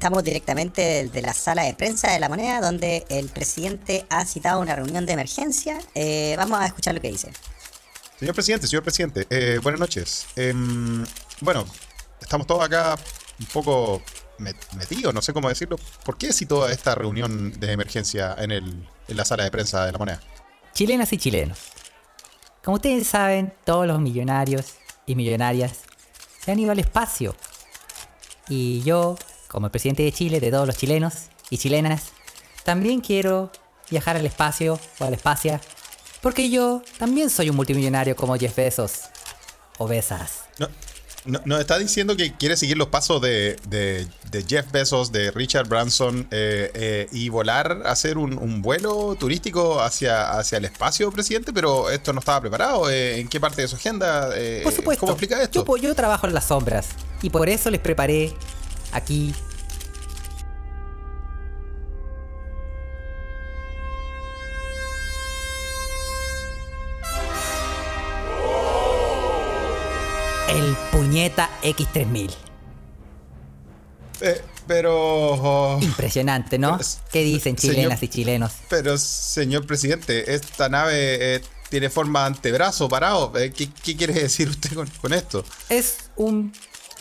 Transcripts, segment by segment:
estamos directamente de la sala de prensa de la moneda, donde el presidente ha citado una reunión de emergencia. Eh, vamos a escuchar lo que dice. Señor presidente, señor presidente, eh, buenas noches. Em, bueno, estamos todos acá un poco metidos, no sé cómo decirlo. ¿Por qué citó esta reunión de emergencia en, el, en la sala de prensa de la moneda? Chilenas y chilenos. Como ustedes saben, todos los millonarios y millonarias se han ido al espacio. Y yo, como el presidente de Chile, de todos los chilenos y chilenas, también quiero viajar al espacio o al espacio, porque yo también soy un multimillonario como Jeff Bezos. O Besas. No, no, nos está diciendo que quiere seguir los pasos de, Jeff Bezos, de Richard Branson eh, eh, y volar, hacer un, vuelo turístico hacia, hacia el espacio, presidente, pero esto no estaba preparado. Eh, ¿En qué parte de su agenda? por supuesto. ¿Cómo explica esto? Yo, yo trabajo en las sombras y por eso les preparé aquí puñeta X3000. Eh, pero... Oh. Impresionante, ¿no? ¿Qué dicen chilenas y chilenos? Pero, señor presidente, esta nave eh, tiene forma de antebrazo parado. Eh, ¿qué, quiere decir usted con, esto? Es un...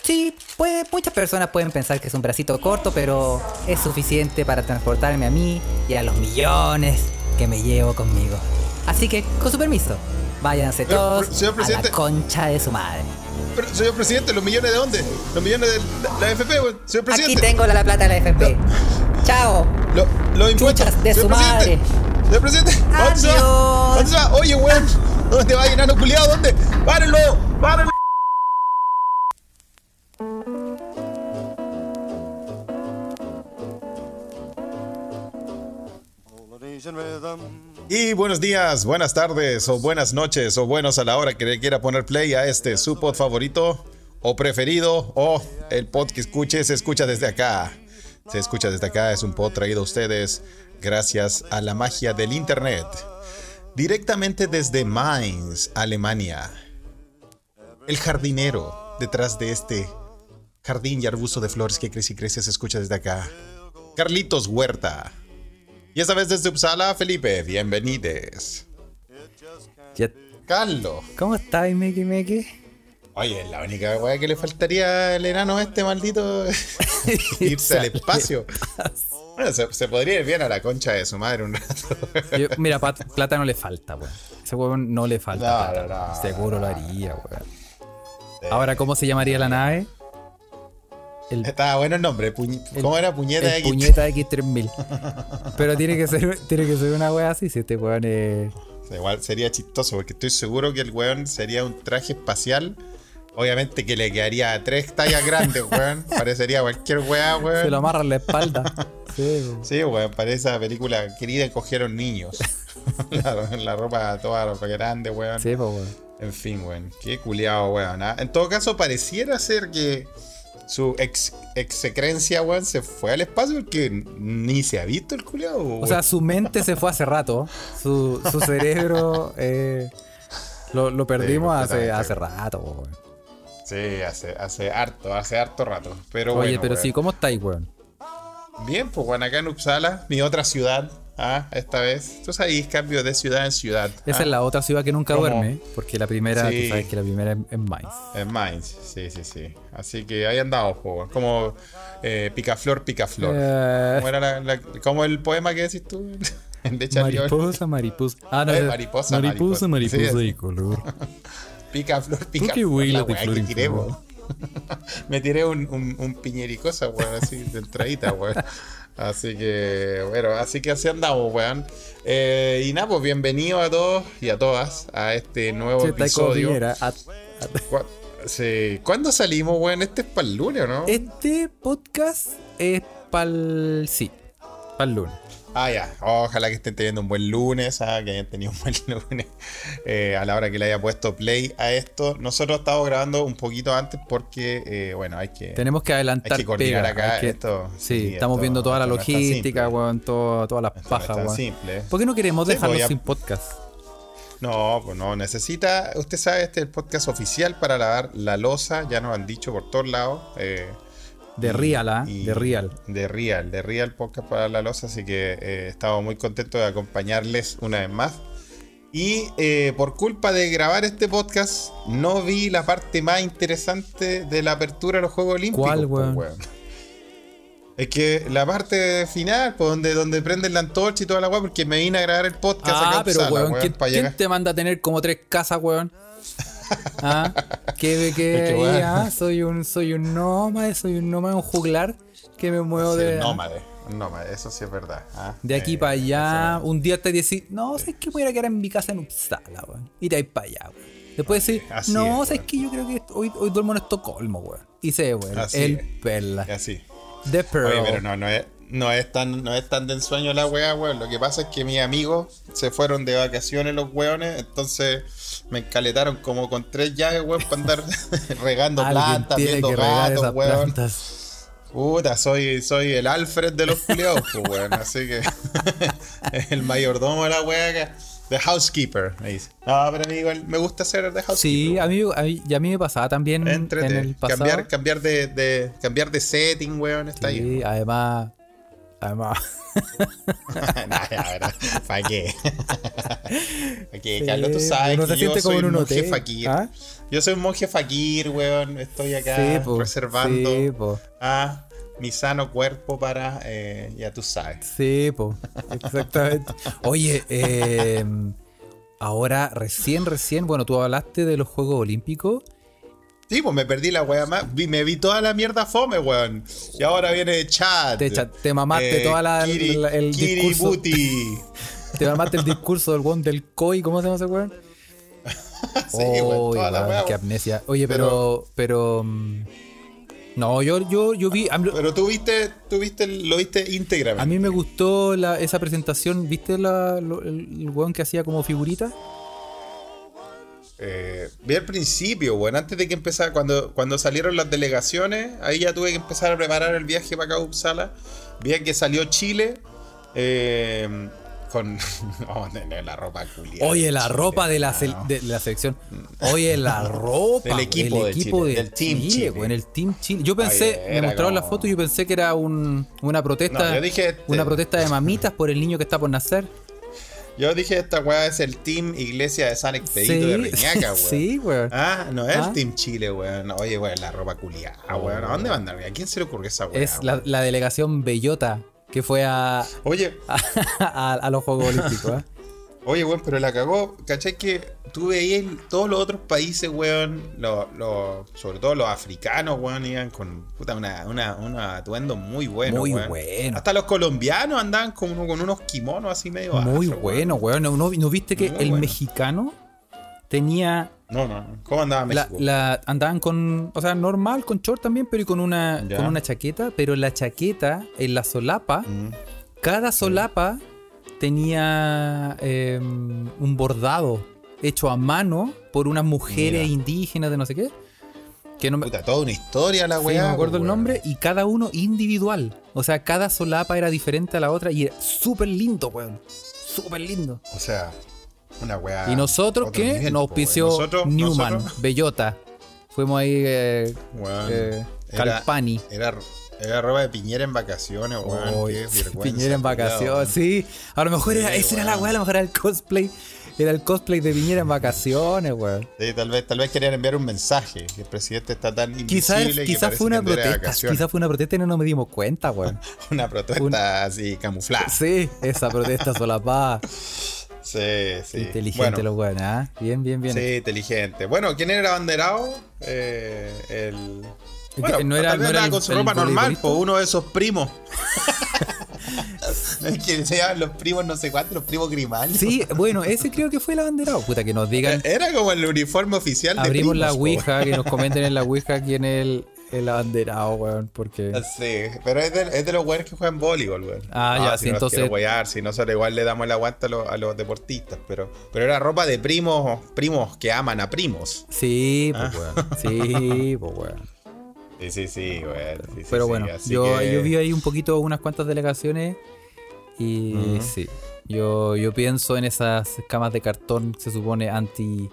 Sí, puede, muchas personas pueden pensar que es un bracito corto, pero es suficiente para transportarme a mí y a los millones que me llevo conmigo. Así que, con su permiso, váyanse todos a la concha de su madre señor presidente, ¿los millones de dónde? ¿Los millones de la, FP, Señor presidente. Aquí tengo la, plata de la FP. Chao. Los impuestos. de su madre. Señor presidente, ¿dónde se va? ¿Dónde se va? Oye, weón. ¿Dónde va, enano culiado? ¿Dónde? ¡Párenlo! ¡Párenlo! Y buenos días, buenas tardes o buenas noches o buenos a la hora que quiera poner play a este su pod favorito o preferido o el pod que escuche se escucha desde acá. Se escucha desde acá, es un pod traído a ustedes gracias a la magia del internet. Directamente desde Mainz, Alemania. El jardinero detrás de este jardín y arbusto de flores que crece y crece se escucha desde acá. Carlitos Huerta. Y esta vez desde Uppsala, Felipe, bienvenides. Carlos. ¿Cómo estás, Meki Meki? Oye, la única weá que le faltaría al enano a este maldito irse al espacio. Bueno, se, podría ir bien a la concha de su madre un rato. mira, plata no le falta, weón. Ese weón no le falta. Seguro lo haría, weón. Ahora, ¿cómo se llamaría la nave? Estaba bueno el nombre. ¿Cómo era? Puñeta X. Puñeta X3000. Pero tiene que ser, tiene que ser una wea así si este weón es. igual sería chistoso porque estoy seguro que el weón sería un traje espacial. Obviamente que le quedaría tres tallas grandes, weón. Parecería cualquier weá, weón. Se lo amarra en la espalda. Sí, sí weón. Parece esa película querida cogieron niños. la, ropa toda ropa grande, weón. Sí, pues, weón. En fin, weón. Qué culiado, weón. ¿ah? En todo caso, pareciera ser que su ex execrencia, weón, se fue al espacio porque ni se ha visto el culiado. O sea, su mente se fue hace rato. Su, cerebro eh, lo, perdimos hace, hace rato, weón. Sí, hace, hace harto, hace harto rato. Pero Oye, pero sí, ¿cómo estáis, weón? Bien, pues bueno, acá en Uppsala, mi otra ciudad, Ah, esta vez. Entonces ahí cambio de ciudad en ciudad. Esa es ah. la otra ciudad que nunca duerme, porque la primera, tú sabes que la primera es Mainz. En Mainz, sí, sí, sí. Así que ahí andamos, como eh, picaflor, picaflor. Eh. ¿Cómo era la, como el poema que decís tú? de mariposa, mariposa. Ah, no, eh, mariposa, mariposa, mariposa, mariposa y color. picaflor, picaflor. qué huila de flor Me tiré un, un, un piñericosa, weón, así de entradita, weón. Así que, bueno, así que así andamos, weón. Eh, y nada, pues bienvenido a todos y a todas a este nuevo episodio. sí. ¿Cuándo salimos, weón? Este es para el lunes, ¿no? Este podcast es para el... Sí, para el lunes. Ah, ya. Ojalá que estén teniendo un buen lunes, ah, que hayan tenido un buen lunes eh, a la hora que le haya puesto play a esto. Nosotros estamos grabando un poquito antes porque, eh, bueno, hay que. Tenemos que adelantar. Hay que coordinar acá esto. Sí, estamos viendo toda la logística, weón, todas las pajas, weón. simple. ¿Por qué no queremos pues, dejarlo sin podcast? No, pues no, necesita. Usted sabe, este es el podcast oficial para lavar la losa, ya nos han dicho por todos lados. Eh, De Real, ¿ah? y- De Real. De Real, de Real Podcast para la Loza, así que eh, estaba muy contento de acompañarles una vez más. Y eh, por culpa de grabar este podcast, no vi la parte más interesante de la apertura de los Juegos Olímpicos. ¿Cuál, weón? Es que la parte final, pues, donde, donde prenden la antorcha y toda la weá, porque me vine a grabar el podcast acá Ah, en pero Uppsala, weón, weón, ¿quién, quién te manda a tener como tres casas, weón? ¿Ah? ¿Qué, qué, Es que, weón. ah, soy un, soy un nómade, soy un nómade, un juglar que me muevo Sí, de, un nómade, un nómade, eso sí es verdad. ah. de aquí Eh, para allá. Un día te decís, no, sabes que voy a quedar en mi casa en Uppsala, weón. Y te vas para allá, weón. Después decís, Así no, es, sabes que yo creo que hoy, hoy duermo en Estocolmo, weón. Y se, weón. El es. perla. Así. The Pearl. Oye, pero no, no es, no es tan, no es tan de ensueño la weá, weón. Lo que pasa es que mis amigos se fueron de vacaciones los weones, entonces me encaletaron como con tres llaves, weón, para andar regando plantas, viendo gatos, weón. Puta, soy, soy el Alfred de los culiados, pues, weón. Así que el mayordomo de la weá. The housekeeper, me dice. No, pero amigo, me gusta ser the housekeeper. Sí, a mí, a mí- y a mí me pasaba también Entrete. en el pasado. Cambiar, cambiar de, de- cambiar de setting, weón, está bien. Sí, además. Además. ¿Para qué? ¿Para qué, Sí, Carlos? Tú sabes se que yo siente como soy un monje fakir. ¿Ah? Yo soy un monje fakir, weón. Estoy acá Sí, po, reservando sí, a mi sano cuerpo para, eh, ya tú sabes. Sí, po. Exactamente. Oye, eh, ahora recién, recién, bueno, tú hablaste de los Juegos Olímpicos. Sí, pues me perdí la weá más. Vi- me vi toda la mierda fome, weón. Y ahora viene chat. Te te mamaste toda la- Kiri, la- el discurso. Te armaste el discurso del weón del COI, ¿cómo se llama ese weón? Sí, weón, la weá, qué amnesia. Oye, pero. Pero. mm, no, yo, yo, yo vi. Pero tú viste, tú viste, lo viste íntegramente. a mí me gustó la, esa presentación. ¿Viste la, lo- el, el weón que hacía como figurita? Eh, vi al principio, bueno, antes de que empezara, cuando, cuando salieron las delegaciones, ahí ya tuve que empezar a preparar el viaje para acá a Uppsala. Vi que salió Chile eh, con oh, la ropa culiada. Oye, la Chile, ropa de la, sel- no. de la selección. Oye, la ropa. Del equipo el de Chile, del Team Chile, Chile. güey, en el Team Chile. Yo pensé, Oye, me mostraron la como- foto y yo pensé que era un, una protesta. No, yo dije, este- Una protesta de mamitas por el niño que está por nacer. Yo dije, esta weá es el Team Iglesia de San Expedito de Reñaca, weón. sí, güey. Ah, no es Ah. el Team Chile, weón. Oye, weón, la ropa culiada, weón. ¿A dónde mandan? ¿A quién se le ocurrió esa weá? es la, weón? la delegación Bellota que fue a, Oye, a, a los Juegos Olímpicos. ¿eh? Oye, weón, pero la cagó. ¿Cachai que tú veías todos los otros países, weón? Los, los- sobre todo los africanos, weón, iban con puta, una, una, un atuendo muy bueno. Muy weón. bueno. Hasta los colombianos andaban con, con unos kimonos así medio Muy afro, weón. bueno, güey. ¿No, no, no viste que Muy el bueno. mexicano tenía No, no. ¿Cómo andaba México? la- andaban con, o sea, normal, con short también, pero y con una, Ya. con una chaqueta, pero la chaqueta, en la solapa, Mm. cada solapa tenía eh, un bordado hecho a mano por unas mujeres Mira. indígenas de no sé qué. Que no me, Puta, toda una historia la sí, weá. no me acuerdo pues, el nombre, y cada uno individual. O sea, cada solapa era diferente a la otra y era súper lindo, weón. Súper lindo. O sea, una weá. y nosotros, otro ¿qué? nivel, Nos auspició Nosotros- Newman, nosotros, Bellota. Fuimos ahí, eh, eh, Calpani. Era, era ropa de Piñera en vacaciones, weón. Vergüenza, Piñera en vacaciones, sí. A lo mejor era, Sí, esa era la weá, a lo mejor era el cosplay. Era el cosplay de Piñera en vacaciones, weón. Sí, tal vez, tal vez querían enviar un mensaje, que el presidente está tan Quizás invisible que quizás parece fue una que protesta, quizás fue una protesta y no nos dimos cuenta, weón. Una protesta así camuflada. Sí, esa protesta solapada. Sí, sí. Inteligente Bueno, los weones, ¿ah? Bien, bien, bien. Sí, inteligente. Bueno, ¿quién era el abanderado? Eh, el. Bueno, no era- no era el- con su ropa normal, voleibolista. por uno de esos primos. es que se llaman los primos no sé cuántos, los primos Grimaldi. Sí, bueno, ese creo que fue el abanderado. Puta, que nos digan. Era como el uniforme oficial de Abrimos primos, la po. Ouija, que nos comenten en la Ouija quién es el, el abanderado, weón. Porque. Sí, pero es de, es de los weones que juegan voleibol, weón. Ah, ya, sí, si no entonces- si no solo igual le damos el aguante a los, a los deportistas, pero, pero era ropa de primos, primos que aman a primos. Sí, pues, Ah. weón. Sí, pues, weón. Sí, sí, sí, weón. sí, sí, Pero sí, bueno, yo, que- yo vi ahí un poquito unas cuantas delegaciones y sí, yo, yo pienso en esas camas de cartón, se supone anti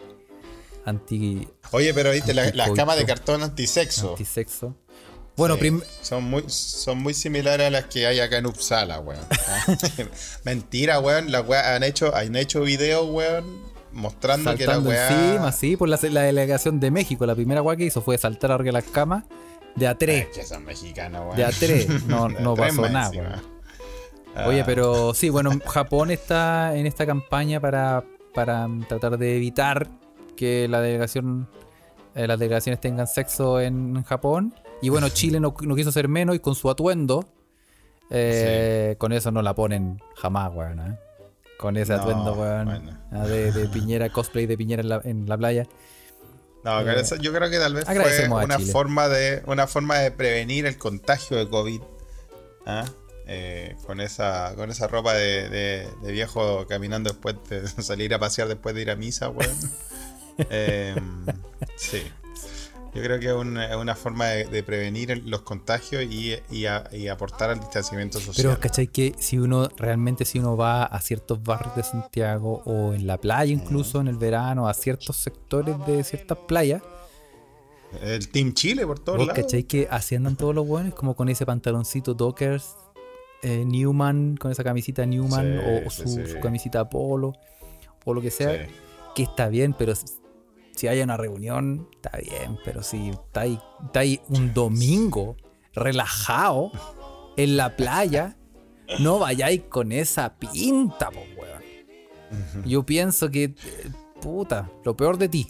anti Oye, pero viste, la- las camas de cartón antisexo. antisexo. Bueno, Sí, son, muy, son muy similares a las que hay acá en Uppsala, weón. Ah, Mentira, weón. Las weas han hecho, han hecho videos, weón, mostrando que la weá. encima, sí, por la, la delegación de México. La primera weá que hizo fue saltar arriba de las camas de a Es tres. que son mexicanos, weón. De a tres. No, no tres pasó nada, weón. Ah, Oye, pero sí, bueno, Japón está en esta campaña para, para tratar de evitar que la delegación, eh, las delegaciones tengan sexo en Japón. Y bueno, Chile no, no quiso ser menos y con su atuendo, eh, con eso no la ponen jamás, weón. ¿eh? Con ese No, atuendo, weón. bueno. ah, De, de Piñera, cosplay de Piñera en la, en la playa. No, eso yo creo que tal vez fue una forma de una forma de prevenir el contagio de COVID. ¿ah? Eh, con esa con esa ropa de, de- de viejo caminando después de salir a pasear después de ir a misa, weón. Em, sí. Yo creo que es una, forma de, de prevenir los contagios y, y a- y aportar al distanciamiento social. Pero, ¿cachai? Que si uno, realmente si uno va a ciertos barrios de Santiago o en la playa incluso en el verano, a ciertos sectores de ciertas playas, El Team Chile por todos lados. cachai que así andan todos los buenos como con ese pantaloncito Dockers, eh, Newman, con esa camisita Newman Sí, o, su, sí. su camisita Polo o lo que sea, que está bien, pero si- hay una reunión, está bien, pero si está ahí, está ahí un domingo relajado en la playa, no vayáis con esa pinta, po, weón. Yo pienso que, eh, puta, lo peor de ti.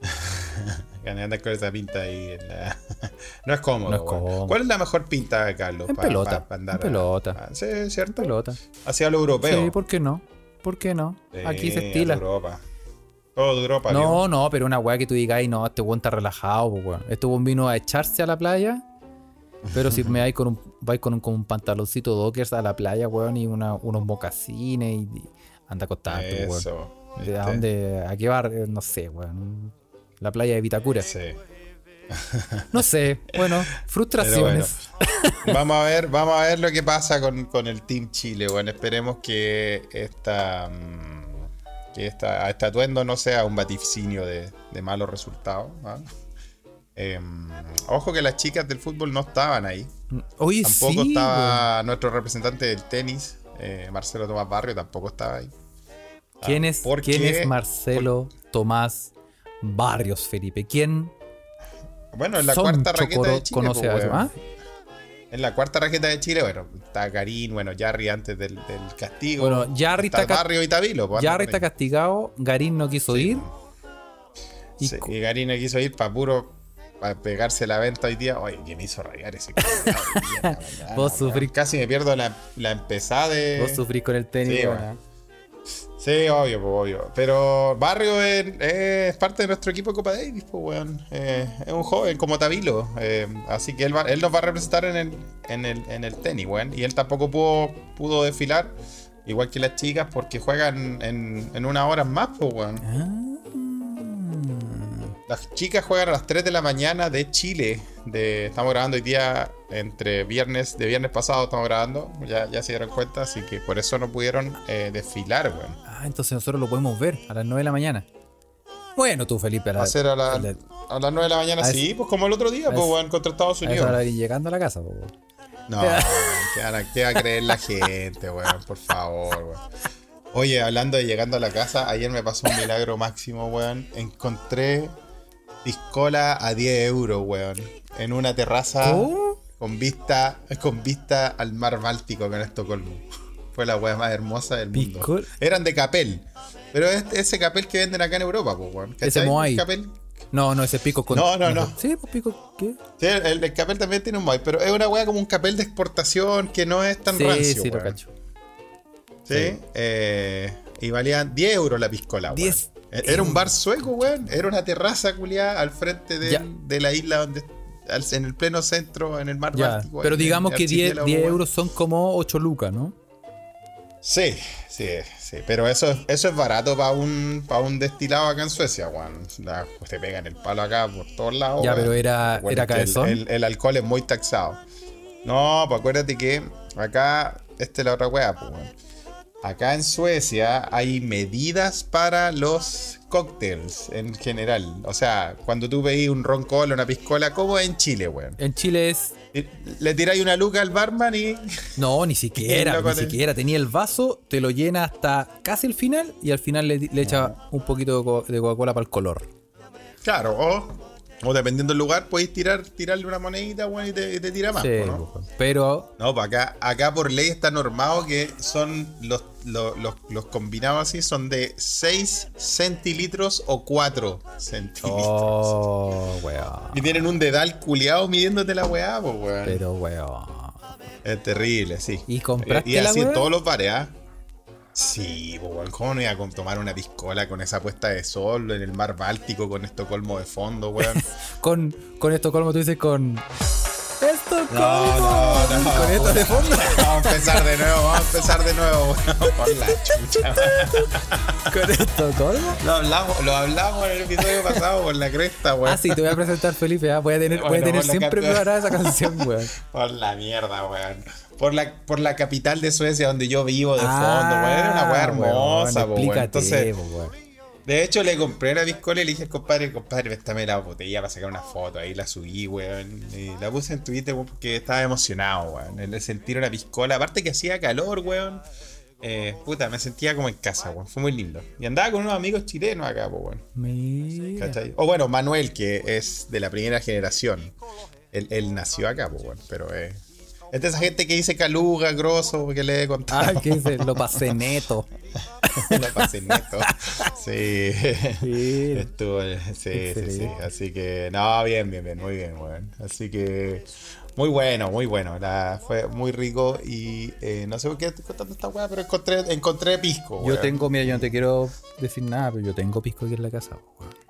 Andas con esa pinta ahí. en la- no es cómodo. No es weón. cómodo. ¿Cuál es la mejor pinta, Carlos? En pelota, andar en pelota. a- sí, cierto. Pelota. Hacia lo europeo. Sí, ¿por qué no? ¿Por qué no? Aquí se estila. Europa. Todo de Europa. No, no, pero una weá que tú digas, "Ay, no, este weón está relajado, po, weón. Este weón vino a echarse a la playa. Pero si me vais con un, vais con un, con un pantaloncito dockers a la playa, weón, y una- unos mocasines y, y anda acostado, weón. Eso. ¿De dónde? ¿A qué bar? Eh, No sé, weón. La playa de Vitacura. Sí. No sé, bueno, frustraciones. Vamos a ver, vamos a ver lo que pasa con, con el Team Chile. Bueno, esperemos que esta, mm, que esta, este atuendo no sea un vaticinio de, de malos resultados. Em, ojo que las chicas del fútbol no estaban ahí. Oye, Tampoco sí, estaba nuestro representante del tenis, eh, Marcelo Tomás Barrio, tampoco estaba ahí. ¿Quién Ah, es, ¿por ¿quién es Marcelo Tomás Barrios, Felipe? ¿Quién Bueno, en la cuarta raqueta de Chile. En la cuarta raqueta de Chile, bueno, está Karim, bueno, Jarry antes del, del castigo. Bueno, Jarry está Barrio y Tabilo. pues, Jarry está castigado, Garín no quiso ir. Y Sí, y Karina quiso ir para puro para pegarse la venta hoy día. Oye, que me hizo rayar ese Vos sufrís- Casi me pierdo la, la empezada de. Vos sufrís con el tenis. Sí, bueno. Sí, obvio, pues, obvio. Pero Barrio es, es parte de nuestro equipo de Copa Davis, pues, weón. Eh, es un joven como Tabilo. eh, así que él, va- él nos va a representar en el, en el, en el tenis, weón. Y él tampoco pudo, pudo desfilar, igual que las chicas, porque juegan en, en una hora más, pues, weón. Las chicas juegan a las 3 de la mañana de Chile. De, estamos grabando hoy día entre viernes, de viernes pasado estamos grabando. Ya, ya se dieron cuenta, así que por eso no pudieron eh, desfilar, weón. Ah, entonces nosotros lo podemos ver a las 9 de la mañana. Bueno, tú, Felipe, a, la- Va a ser a, la- a la- a las 9 de la mañana, sí, pues como el otro día, pues, es- weón, contra Estados Unidos. ir llegando a la casa. weón. No, ¿qué va, qué va a creer la gente, weón? Por favor, weón. Oye, hablando de llegando a la casa, ayer me pasó un milagro máximo, weón. Encontré piscola a 10 euros, weón. En una terraza con vista con vista al mar Báltico con Estocolmo. Fue la weá más hermosa del mundo. Eran de capel. Pero es ese capel que venden acá en Europa, pues, weón. Ese. Moai. Capel No, no, ese pico con. No, no, no. Sí, pues pico, ¿qué? Sí, el, el capel también tiene un Moai, pero es una weá como un capel de exportación que no es tan Sí, rancio. sí, lo weón. cacho. Sí. eh, y valían 10 euros la piscola, weón. 10 Era un bar sueco, weón. Era una terraza culiada al frente de, la isla donde. al- En el pleno centro, en el mar Ya, Báltico. pero en digamos que 10, archipiélago, 10 weón. euros son como 8 lucas, ¿no? Sí, sí, sí. Pero eso, es- eso es barato para un, para un destilado acá en Suecia, weón. Pues te pegan el palo acá por todos lados. Ya, pero era- Recuerda era el- cabezón. El, el alcohol es muy taxado. No, pues acuérdate que acá, esta es la otra weá, pues, weón. Acá en Suecia hay medidas para los cócteles en general. O sea, cuando tú veis un ron cola, una piscola, como en Chile, weón. En Chile es. Le tiráis una luca al barman y. No, ni siquiera, ni siquiera. Tenía el vaso, te lo llena hasta casi el final y al final le, le echa un poquito de co- de Coca-Cola para el color. Claro, o, o dependiendo del lugar, podéis tirar, tirarle una monedita, weón, y te, te tira más, Sí, ¿no? Pero No, pues acá, acá por ley está normado que son los, los, los- los combinados así, son de 6 centilitros o 4 centilitros. Oh, weón. Y tienen un dedal culiado midiéndote la weá, pues weón. Pero, weón. Es terrible, sí. ¿Y compraste Y, y la así en todos los bares, ¿ah? Sí, weón, ¿cómo no iba a tomar una piscola con esa puesta de sol en el mar Báltico con Estocolmo de fondo, weón? Con, con Estocolmo, tú dices con. Estocolmo. No, no, no. Con esto de fondo. Vamos a empezar de nuevo, vamos a empezar de nuevo, weón. Por la chucha. Con Estocolmo. Lo hablamos, lo hablamos en el episodio pasado por la cresta, weón. Ah, sí, te voy a presentar, Felipe. ah, Voy a tener, voy a Bueno, tener bueno, siempre preparada esa canción, weón. Por la mierda, weón. Por la, por la capital de Suecia donde yo vivo de fondo, Ah, weón. Era una weá hermosa, weón, weón. Entonces, weón. de hecho, le compré la piscola y le dije al compadre, compadre, préstame la botella para sacar una foto. Ahí la subí, weón. Y la puse en Twitter, weón, porque estaba emocionado, weón. El sentir una piscola. Aparte que hacía calor, weón. Eh, puta, me sentía como en casa, weón. Fue muy lindo. Y andaba con unos amigos chilenos acá, weón. O bueno, Manuel, que es de la primera generación. Él, él nació acá, bueno, pero eh, es de esa gente que dice caluga, grosso, que le he contado. Ah, ¿qué dice? Lo pasé neto. Lo pasé neto. Sí. Mira. Estuvo, sí, sí, sí. Así que, no, bien, bien, bien, muy bien, weón. Así que, muy bueno, muy bueno. La, fue muy rico y eh, no sé por qué estoy contando esta weá, pero encontré, encontré pisco, Yo weón. tengo, mira, yo no te quiero decir nada, pero yo tengo pisco aquí en la casa, weón.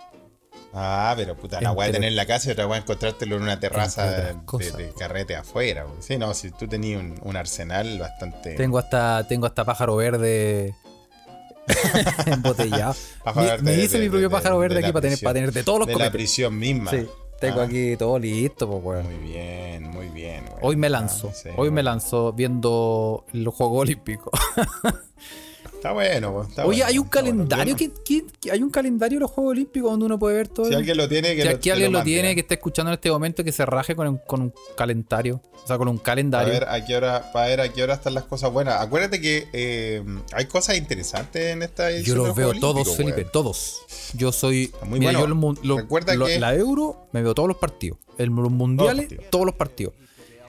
Ah, pero puta, la weá de Entre- tener en la casa y otra weá encontrártelo en una terraza de, carrete afuera. weón. Sí, no, si tú tenías un, un arsenal bastante. Tengo hasta, tengo hasta pájaro verde embotellado. Pájaro Me- de- hice mi propio pájaro de verde la aquí para tener, para tener de todos los de la copetes. prisión misma. Sí, tengo Ah, aquí todo listo, pues, weón. Muy bien, muy bien. weón. Hoy me Ah, lanzo, sí, hoy me lanzo viendo los Juegos Olímpicos. Está bueno, está Oye, bueno, hay un bueno. calendario Yo no- que, que- que- hay un calendario de los Juegos Olímpicos donde uno puede ver todo. Si el- alguien lo tiene, que si lo, aquí alguien lo tiene, ¿eh? que está escuchando en este momento, que se raje con un, con un calendario. O sea, con un calendario. ver a qué hora, para ver a qué hora están las cosas buenas. Acuérdate que eh, hay cosas interesantes en esta Yo edición de los veo todos, Felipe, todos. Yo soy. muy mira, bueno. yo lo- Recuerda que- La Euro, me veo todos los partidos. El, los mundiales, partidos. todos los partidos.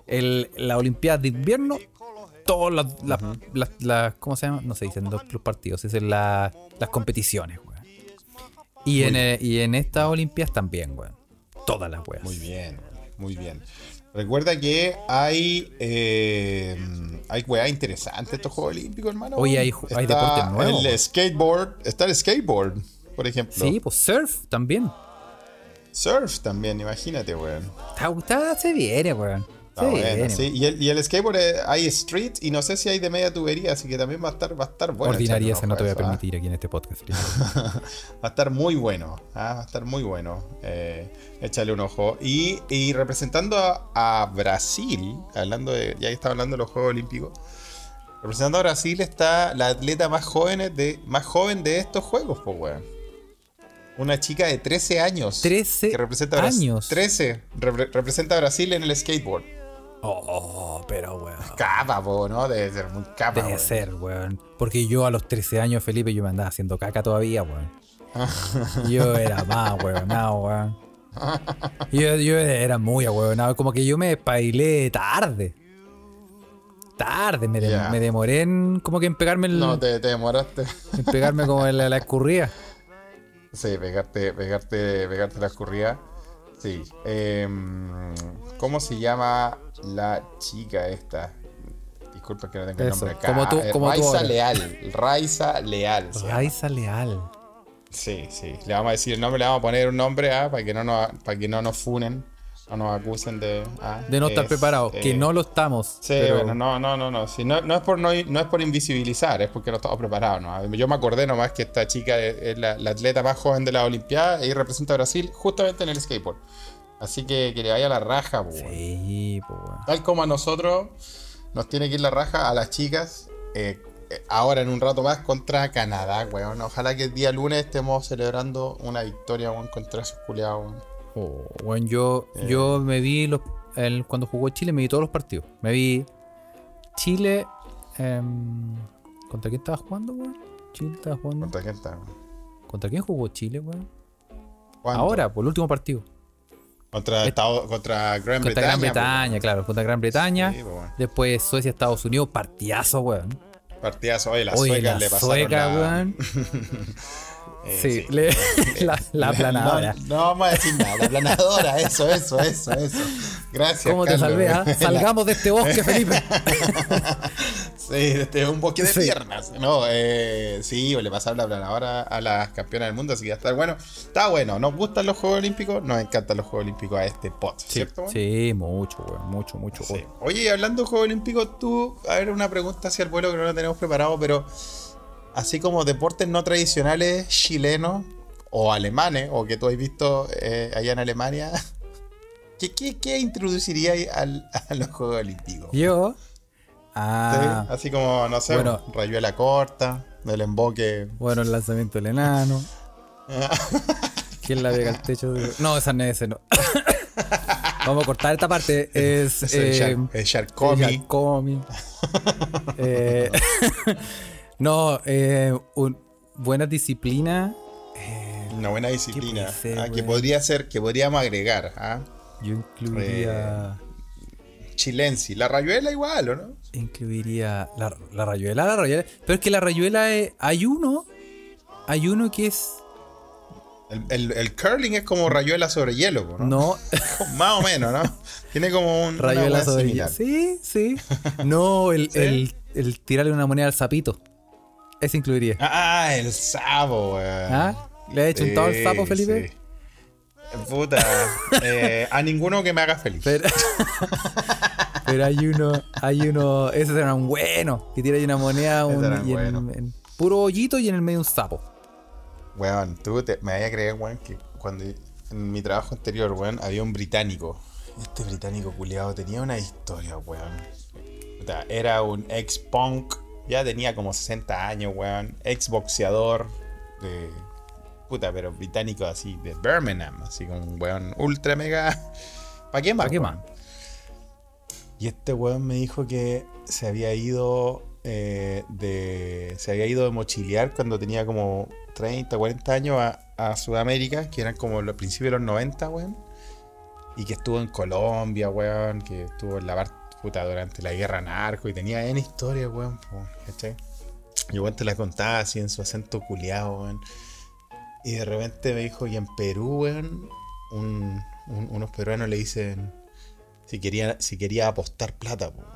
El, la Olimpiada de invierno, todas las, las, las- las- ¿Cómo se llama? No se dicen los, los partidos, se dicen la- las competiciones, weón. Y en, eh, y en estas Olimpiadas también, weón. Todas las weas. Muy bien, muy bien. Recuerda que hay eh, hay weas interesantes estos Juegos Olímpicos, hermano. Oye, hay hay deportes nuevos, El skateboard, está el skateboard, por ejemplo. Sí, pues surf también. Surf también, imagínate, weón. Está, está- se viene, weón. Está bueno, viene. sí. Y el, y el skateboard eh, hay street y no sé si hay de media tubería, así que también va a estar, va a estar bueno. Ordinaria un no te voy a ¿ah? permitir aquí en este podcast. Va a estar muy bueno, ¿ah? va a estar muy bueno. Eh, échale un ojo. Y, y representando a, a Brasil, hablando de, ya que estaba hablando de los Juegos Olímpicos, representando a Brasil está la atleta más joven de, más joven de estos Juegos, pues, weón. Una chica de 13 años. 13 que representa a Bras- años. 13. repre- representa a Brasil en el skateboard. Oh, pero weón. Capa, po, ¿no? Debe ser muy capa. Debe weón. ser, weón. Porque yo a los 13 años, Felipe, yo me andaba haciendo caca todavía, weón. Yo era más, weón, weón. Yo, yo era muy ahueonado, como que yo me espailé tarde. Tarde, me, de- me demoré en como que en pegarme el, No, te, te demoraste. en pegarme como en la, la escurrida. Sí, pegarte, pegarte, pegarte la escurrida. Sí. Em, ¿Cómo se llama la chica esta? Disculpa que no tengo el nombre acá. como tú- Eh, como tú Raiza. Leal. Raiza Leal. Raiza Leal. Sí, sí. Le vamos a decir el nombre, le vamos a poner un nombre ah, para que no nos, para que no nos funen, no nos acusen de. ah, De no estar es, preparados, que eh, no lo estamos. Sí, pero- bueno, no, no, no, no. Sí, no, no es por no, no es por invisibilizar, es porque no estamos preparados. ¿no? Yo me acordé nomás que esta chica es, la, la atleta más joven de la Olimpiada y representa a Brasil justamente en el skateboard. Así que que le vaya la raja, pues, weón. Sí, pues. Tal como a nosotros nos tiene que ir la raja a las chicas eh, ahora en un rato más contra Canadá, weón. Ojalá que el día lunes estemos celebrando una victoria, weón, contra esos culiados, weón. Oh, bueno, yo, yo me vi los, el- cuando jugó Chile, me vi todos los partidos. Me vi Chile. em, ¿Contra quién estaba jugando, weón? Chile estaba jugando. ¿Contra quién weón? ¿Contra quién jugó Chile, weón? Ahora, por el último partido. Contra, Estados- contra Gran Contra Bretaña. Gran pues, Bretaña, claro, contra Gran Bretaña. Sí, pues, bueno. Después Suecia, Estados Unidos, partidazo, weón. Partidazo, oye, las Oye, suecas la le pasaron sueca, la- weón. Eh, sí, le- la, la aplanadora. No, no vamos a decir nada, la planadora, eso, eso, eso, eso. Gracias. ¿Cómo te salvé? Salgamos de este bosque, Felipe. Sí, este, un bosque de Sí. piernas. No, eh, sí, le pasaron la planadora a las campeonas del mundo, así que estar bueno. Está bueno, nos gustan los Juegos Olímpicos, nos encantan los Juegos Olímpicos a este pot, Sí, ¿cierto? sí, mucho, weón. Mucho, mucho. Oye, y hablando de Juegos Olímpicos, tú, a ver, una pregunta hacia el vuelo que no la tenemos preparado, pero así como deportes no tradicionales chilenos o alemanes, o que tú has visto eh, allá en Alemania, ¿qué, qué, qué introduciría al- a los Juegos Olímpicos? Yo. Sí, Ah, así como, no sé, bueno. rayuela corta, del emboque. bueno, el lanzamiento del enano. ¿Quién la pega al techo? de- No, esa no es ese, no. Vamos a cortar esta parte. Es. Es el, eh, el Sharkomi. el. Eh, no, eh, un- buena disciplina. eh, Una buena disciplina. ser, ah, que podría ser, que podríamos agregar. ¿ah? yo incluiría. Chilensi. La rayuela igual, ¿o no? Incluiría la, la rayuela, la rayuela. Pero es que la rayuela es, hay uno, hay uno que es El, el- el curling es como rayuela sobre hielo, ¿no? no Más o menos, ¿no? Tiene como un, rayuela sobre similar. Sí, sí. No, el, ¿Sí? el, el tirarle una moneda al sapito. Ese incluiría. Ah, el sapo, weón. ¿Ah? ¿Le has hecho un todo al sapo, Felipe? sí. Puta. eh, a ninguno que me haga feliz. Pero, pero hay uno, hay uno, esos eran buenos, que tira ahí una moneda un- en, en puro hoyito y en el medio un sapo. Weón, tú te- me había creer, weón, que cuando en mi trabajo anterior, weón, había un británico. Este británico culiado tenía una historia, weón. Puta, Era un ex punk, ya tenía como 60 años, weón. Ex boxeador de. Puta, pero británico así, de Birmingham, así como un weón ultra mega. ¿Para qué más? ¿Para qué más? Y este weón me dijo que se había ido eh, de. Se había ido de mochilear cuando tenía como 30, 40 años a, a Sudamérica, que eran como los principios de los 90, weón. Y que estuvo en Colombia, weón. Que estuvo en la parte puta durante la guerra narco y tenía N historia, weón. ¿Cachai? Y weón te la contaba así en su acento culiado, weón. Y de repente me dijo, y en Perú, weón, un- un- unos peruanos le dicen si quería, si quería apostar plata, weón.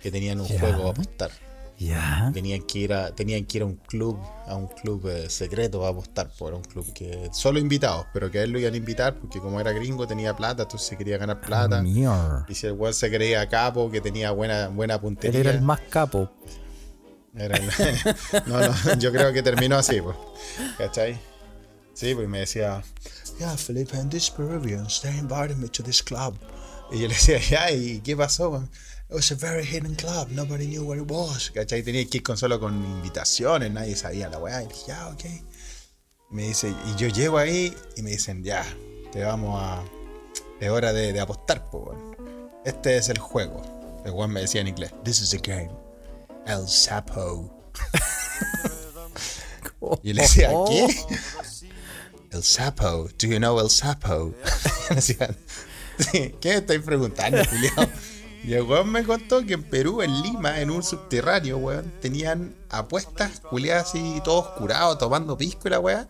que tenían un juego a apostar. Ya. Tenían que ir a, tenían que ir a un club, a un club eh, secreto a apostar por un club que solo invitados, pero que a él lo iban a invitar porque como era gringo tenía plata, entonces quería ganar plata. Mier. Y si el weón se creía capo, que tenía buena, buena Él puntería. era el más capo. Era el- no, no, yo creo que terminó así, pues. ¿Cachai? Sí, pues me decía, yeah, Felipe, and these Peruvians, they invited me to this club. Y yo le decía, ya, ¿y qué pasó? man? It was a very hidden club, nobody knew where it was. ¿Cachai? Tenía que ir con solo con invitaciones, nadie sabía la weá. Y dije, ya, ok. Me dice, y yo llego ahí y me dicen, ya, te vamos a. Es hora de, de apostar, pues, weón. Este es el juego. El weón me decía en inglés, this is the game. El Sapo. Y le decía, ¿qué? El Sapo. Do you know El Sapo? Y le decía, "Sí, ¿qué me estáis preguntando, Julián? Y el weón me contó que en Perú, en Lima, en un subterráneo, weón, tenían apuestas, culiadas así, todos curados, tomando pisco y la weá,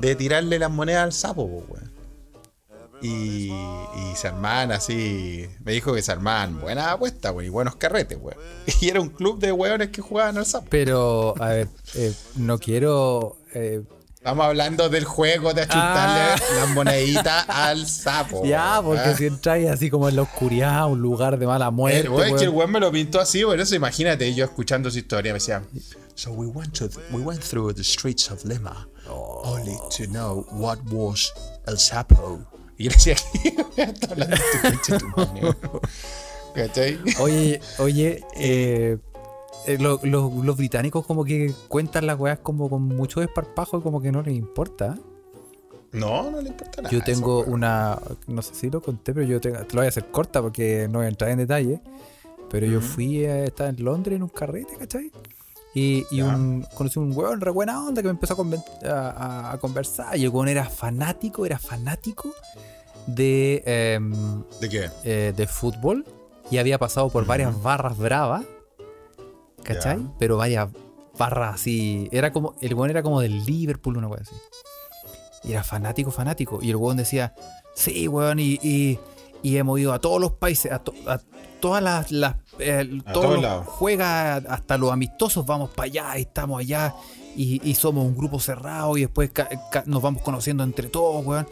de tirarle las monedas al sapo, po, weón. Y, y se armaban así. Me dijo que se armaban buenas apuestas, weón, y buenos carretes, weón. Y era un club de weones que jugaban al sapo. Pero, a ver, eh, no quiero. eh, Estamos hablando del juego de achuntarle Ah. las moneditas al sapo. ya, porque Ah. si entráis así como en la oscuridad, un lugar de mala muerte. El weón, que el weón. me lo pintó así, por eso imagínate yo escuchando su historia, me decía, So we went to the- we went through the streets of Lima only to know what was el sapo. Y yo decía, ¿qué hablando coche tu weón?" ¿Cachai? Oye, oye, eh, eh, lo- lo- los británicos como que cuentan las weas como con mucho desparpajo y como que no les importa. No, no le importa nada. Yo tengo una, no sé si lo conté, pero yo tengo, te lo voy a hacer corta porque no voy a entrar en detalle. Pero yo fui, a, estaba en Londres en un carrete, ¿cachai? Y, y un, conocí un weón re buena onda que me empezó a, a- a- conversar. Y el weón era fanático, era fanático de, em, ¿De qué? eh, de fútbol y había pasado por varias barras bravas, ¿cachai? Pero varias barras así. Era como, el weón era como del Liverpool, una wea así. Y era fanático, fanático. Y el weón decía, sí, weón, y, y, y hemos ido a todos los países, a, to- a todas las... las eh, A todos todos los- lados. juega hasta los amistosos, vamos para allá, estamos allá. Y, y somos un grupo cerrado y después ca- ca- nos vamos conociendo entre todos, weón.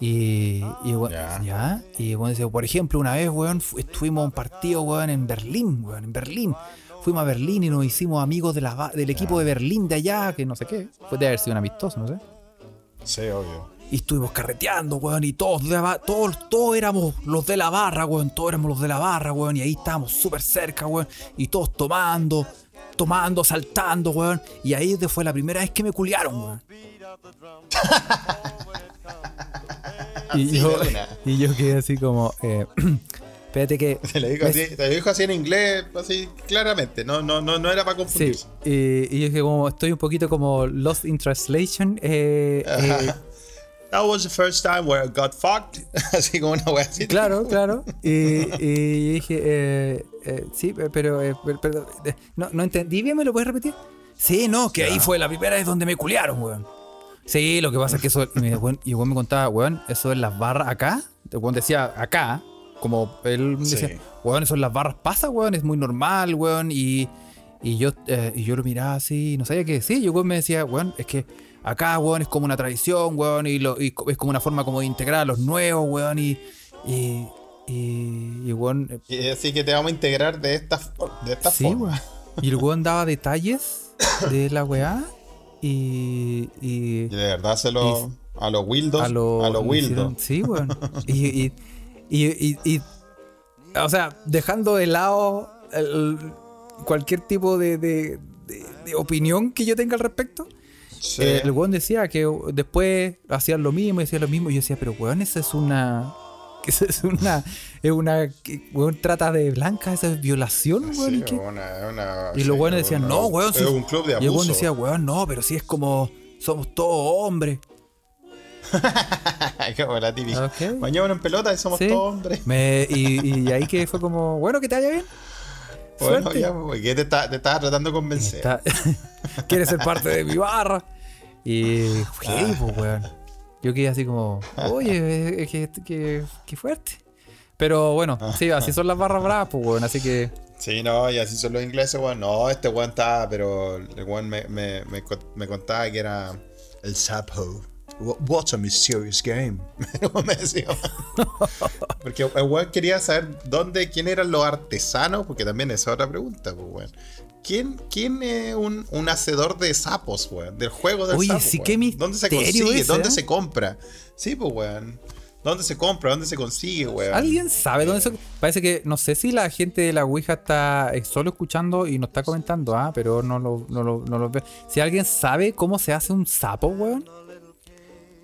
Y, y weón, Ya. ya. Y bueno, dice, por ejemplo, una vez, weón, estuvimos a un partido, weón, en Berlín, weón, en Berlín. Fuimos a Berlín y nos hicimos amigos de la, del equipo de Berlín de allá, que no sé qué. Puede haber sido un amistoso, no sé. Sí, obvio. Y estuvimos carreteando, weón, y todos, de la todos, todos éramos los de la barra, weón, todos éramos los de la barra, weón, y ahí estábamos súper cerca, weón, y todos tomando, tomando, saltando, weón, y ahí fue la primera vez que me culiaron, weón. y, yo, de y yo quedé así como, eh, espérate que... Te lo dijo así, te lo dijo así en inglés, así claramente. No, no, no, no era para Sí, confundirse. y, y yo dije como, estoy un poquito como lost in translation, eh, eh, That was the first time where I got fucked. así como una wea así. Claro, claro. Y, y dije, eh, eh, sí, pero, eh, pero, eh, no, no entendí bien, ¿me lo puedes repetir? Sí, no, que ahí fue la primera vez donde me culiaron, weón. Sí, lo que pasa es que eso. Y, me, y me contaba, weón, eso en las barras acá. El weón decía acá, como él Sí. decía, weón, eso en las barras pasa, weón, es muy normal, weón. Y, y yo, eh, y yo lo miraba así, no sabía qué decir. Y el weón me decía, weón, es que acá, weón, es como una tradición, weón, y, lo, y es como una forma como de integrar a los nuevos, weón, y. Y. Y, y weón, eh, Y así que te vamos a integrar de esta, de esta Sí, forma. weón. Y el weón daba detalles de la weá. Y. y Y de verdad se lo. A los Wildos. a lo. los le Wildos. Sí, weón. Y, y, y, y- O sea, dejando de lado el- cualquier tipo de, de- de- de opinión que yo tenga al respecto. Sí. eh, el weón decía que después hacían lo mismo y hacían lo mismo. Y yo decía, pero weón, esa es una. Esa es una. Es una. Weón, trata de blanca, esa es violación, weón. Sí, ¿y qué? una- una- Y los sí, weones decían, una- no, weón. Es si- un club de Y el weón decía, weón, no, pero si es como. Somos todos hombres. Como la típica. Ok. Bañémonos en pelota y somos Sí. todos hombres. Me- y, y ahí que fue como, bueno, que te vaya bien. Bueno, Suerte. ya, pues, ¿qué te, está- te estaba tratando de convencer? Está- Quieres ser parte de mi barra. Y. Hey, pues, weón. Yo quedé así como, oye, que, que, que fuerte. Pero bueno, sí, así son las barras bravas, pues, weón. Así que. Sí, no, y así son los ingleses, weón. No, este weón estaba, pero el weón me, me, me, me contaba que era el sapo. Wha- What a mysterious game. me decía. Porque el weón quería saber dónde, quién eran los artesanos, porque también esa es otra pregunta, pues, weón. ¿Quién, quién es un, un hacedor de sapos, weón? Del juego del Oye, sapo, sí, qué ¿Dónde se consigue? ese, ¿Dónde ¿eh? se compra? Sí, pues, weón. ¿Dónde se compra? ¿Dónde se consigue, weón? ¿Alguien sabe dónde eso? Parece que, no sé si la gente de la Ouija está eh, solo escuchando y no está comentando, ah, pero no lo, no lo, no lo veo. Si alguien sabe cómo se hace un sapo, weón.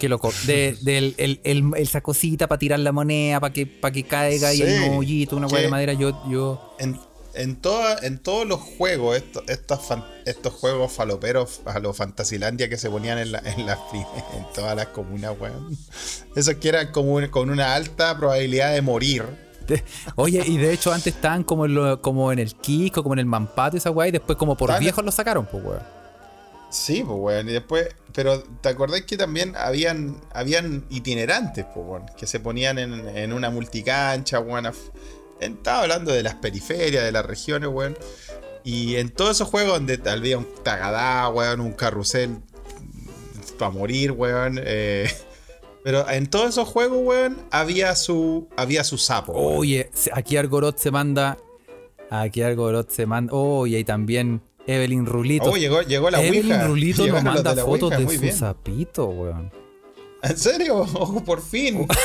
Que loco, de, del el, el, el sacosita para tirar la moneda, para que, para que caiga y el hoyito, una hueá de madera, yo, yo. en, en, toda- en todos los juegos, estos, estos, fan- estos juegos faloperos a los Fantasilandia que se ponían en, la, en, las prim- en todas las comunas, weón. Esos que eran como un- con una alta probabilidad de morir. oye, y de hecho antes estaban como en, lo- como en el Kiko, como en el Mampato y esa weá, y después como por viejos lo sacaron, pues weón. Sí, pues, weón. Y después, pero ¿te acordás que también habían, habían itinerantes, pues, weón? Que se ponían en, en una multicancha, weón. Estaba hablando de las periferias, de las regiones, weón. Y en todos esos juegos donde había un tagadá, weón, un carrusel para morir, weón. eh, pero en todos esos juegos, weón, había su, había su sapo. Oye, aquí Argorot se manda. Aquí Argorot se manda. Oye, y también Evelyn Rulito. Oh, llegó, llegó la Evelyn Ouija. Rulito nos Llegaron manda fotos Ouija, de su bien. sapito, weón. ¿En serio? Oh, por fin.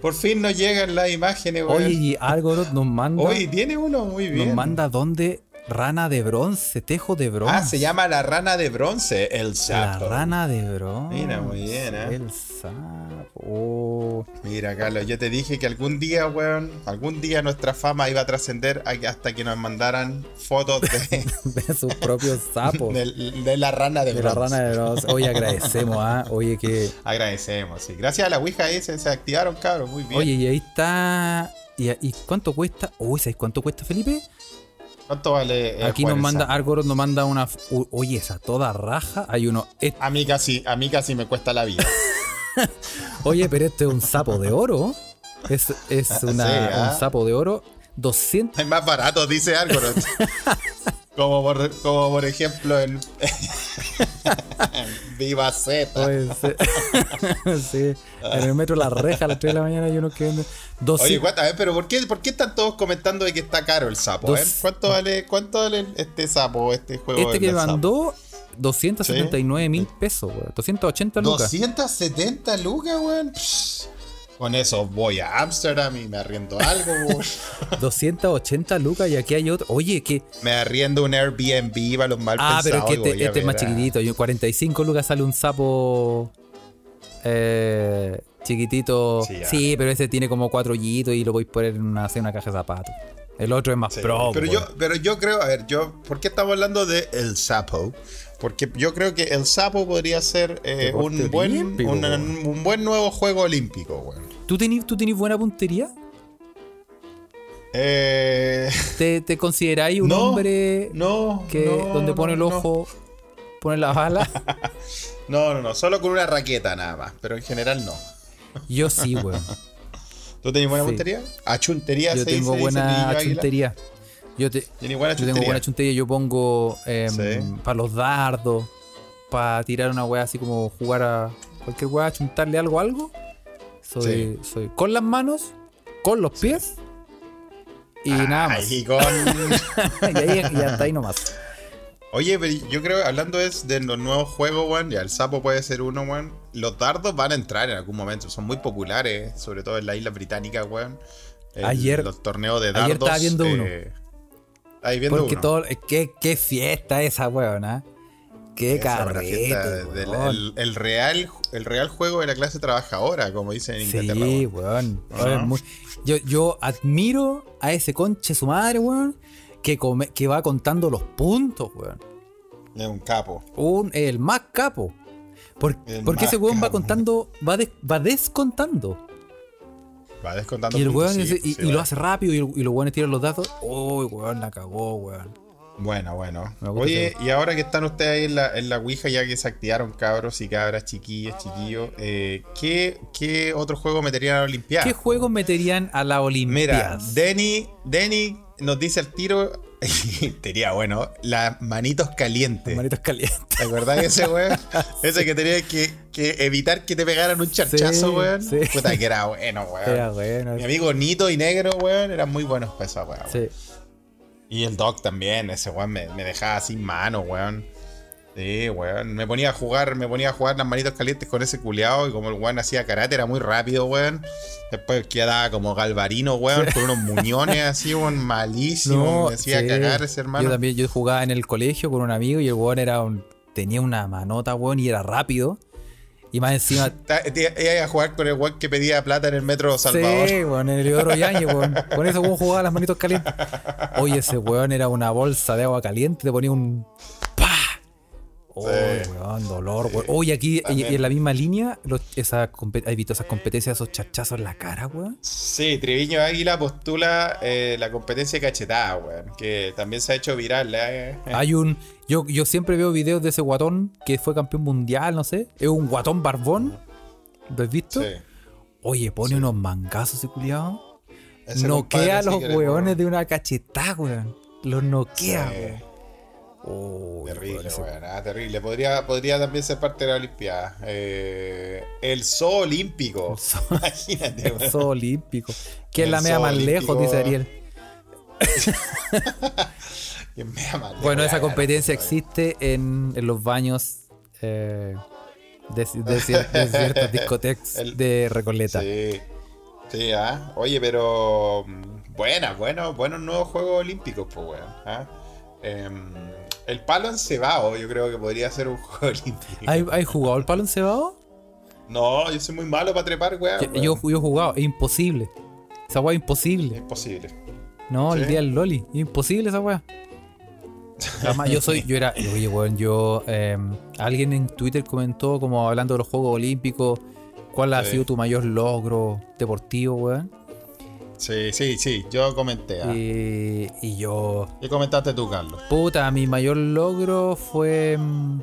Por fin nos llegan las imágenes, weón. Oye, y Algorod nos manda. Oye, tiene uno muy bien. nos manda dónde rana de bronce, tejo de bronce. Ah, se llama la rana de bronce, el La sapo. rana de bronce. Mira, muy bien, ¿eh? El sapo. Oh. Mira, Carlos, yo te dije que algún día, weón, algún día nuestra fama iba a trascender hasta que nos mandaran fotos de, de sus propios sapos. de, de la rana de, de la bronce. rana de bronce. Oye, agradecemos, ¿ah? Oye, que. Agradecemos, sí. Gracias a la Ouija ahí se, se activaron, cabros, muy bien. Oye, y ahí está. ¿Y, y cuánto cuesta? Uy, ¿sabes cuánto cuesta, Felipe? ¿Cuánto vale? eh, Aquí nos manda? Argorod nos manda una. Oye, esa toda raja. Hay uno. es- A mí casi, a mí casi me cuesta la vida. Oye, pero este es un sapo de oro. Es, es una- Sí, ¿ah? un sapo de oro. 200. Hay más baratos, dice algo. como, por, como por ejemplo el Viva Z. Oye, sí. Sí. En el metro La Reja a las 3 de la mañana hay uno que vende. Oye, 200. cuánta- ver, pero ¿por qué, ¿por qué están todos comentando de que está caro el sapo? Dos- ¿cuánto vale, cuánto vale este sapo, este juego? Este que mandó 279 mil pesos, weón. 280 lucas. 270 lucas, weón. Con eso voy a Amsterdam y me arriendo algo, weón. 280 lucas y aquí hay otro. Oye, que. Me arriendo un Airbnb para los mal Ah, pero es que pensados este, este es más ver a- chiquitito. y 45 lucas sale un sapo. Eh, chiquitito. Sí, pero ese tiene como cuatro hoyitos y lo voy a poner en una, una caja de zapatos. El otro es más Sí, pro. pero, weón. yo, pero yo creo, a ver, yo, ¿por qué estamos hablando de el sapo? Porque yo creo que el sapo podría ser eh, un, buen, olímpico, un, buen nuevo juego olímpico, weón. ¿Tú tenés, ¿Tú tenés buena puntería? Eh, ¿Te, te consideráis un No, hombre no, que no, donde no, pone el no. ojo, pone la bala? No, no, no, solo con una raqueta nada más, pero en general no. Yo sí, weón. ¿Tú tenés buena Sí. puntería? Achuntería Yo se tengo dice, dice buena niño águila. Yo, te, Tiene buena yo tengo buena chuntería. Yo pongo em, Sí. para los dardos, para tirar una weá así como jugar a cualquier weá, chuntarle algo a algo. Soy, soy con las manos, con los pies y nada más. Ay, con... y ahí y hasta ahí nomás. Oye, pero yo creo, hablando es de los nuevos juegos, weón, ya el sapo puede ser uno, weón. Los dardos van a entrar en algún momento, son muy populares, sobre todo en las islas británicas, weón. El- Ayer- Los torneos de dardos. ayer estaba viendo uno. Ahí viendo Porque uno. todo. eh, Qué, qué fiesta esa, weón. Qué Esa carrete. del- el, el real, el real juego de la clase trabajadora, como dicen en Inglaterra. Sí, weón. muy- yo, yo admiro a ese conche su madre, weón, que, come- que va contando los puntos, weón. Es un capo. Un, el más capo. Por- El porque ese weón va contando, va, va descontando. Va descontando Y el puntos, weón sí, ese- y, sí, y lo hace rápido y, y los weones tiran los datos. Uy, weón, la cagó, weón. Bueno, bueno. Oye, y ahora que están ustedes ahí en la, en la Ouija, ya que se activaron cabros y cabras, chiquillas, chiquillos, eh, ¿qué, ¿qué otro juego meterían a la Olimpiada? ¿Qué juegos meterían a la Mira, Olimpiada? Denny, Denny nos dice al tiro, sería bueno, las manitos calientes. Manitos calientes. ¿Te acordás de ese weón? Ese que tenías que, que evitar que te pegaran un charchazo, Sí, weón. sí. Puta que era bueno, weón. Era bueno. Mi amigo Nito y Negro, weón, eran muy buenos esa weón. Sí. Y el Doc también, ese weón me, me dejaba sin mano, weón. Sí, weón. Me ponía a jugar, me ponía a jugar las manitos calientes con ese culeado y como el weón hacía karate, era muy rápido, weón. Después quedaba como galvarino, weón, con unos muñones así, weón, malísimo. me hacía sí. cagar ese hermano. Yo también, yo jugaba en el colegio con un amigo y el weón era un, tenía una manota, weón, y era rápido. Y más encima. Te- Iba a jugar con el weón que pedía plata en el metro Salvador. Sí, weón, en el Isidoro Yáñez, weón. Con eso weón jugaba las manitos calientes. Oye, ese weón era una bolsa de agua caliente, te ponía un. Oye, Sí. weón, dolor, weón. Oye, aquí y, También. y en la misma línea, los, esa, compe- ¿has visto esas competencias, esos chachazos en la cara, weón? Sí, Triviño Águila postula eh, la competencia cachetada, weón. Que también se ha hecho viral, eh. Hay un. Yo, yo siempre veo videos de ese guatón que fue campeón mundial, no sé. Es un guatón barbón. ¿Lo has visto? Sí. Oye, pone unos mangazos ese culiado. Noquea a los weones de una cachetada, weón. Los noquea, weón. Oh, Terrible, weón, ah, terrible. Podría, podría también ser parte de la Olimpiada. Eh, el zoo olímpico. El zoo- Imagínate, El zoo olímpico. Que es la media más olímpico. lejos, dice Ariel. Ama, Bueno, esa competencia existe en, en los baños. eh, de, de cier- de ciertas discotecas El- de Recoleta. Sí. Sí, ah. Oye, pero. mm, Buena, bueno, buenos nuevos Juegos Olímpicos, pues, weón. ¿ah? Em, el palo encebado, yo creo que podría ser un juego olímpico. ¿Hay, ¿Hay jugado el palo encebado? No, yo soy muy malo para trepar, weón. Yo, yo, yo he jugado, es imposible. Esa weá es Es imposible. imposible. No, el día del Loli. Es imposible esa weá. Además, yo soy, yo era, oye, weón, yo, eh, alguien en Twitter comentó como hablando de los Juegos Olímpicos, ¿cuál ha Sí. sido tu mayor logro deportivo, weón? Sí, sí, sí, yo comenté. ah. Y, y yo, ¿Qué comentaste tú, Carlos? puta, mi mayor logro fue, mm,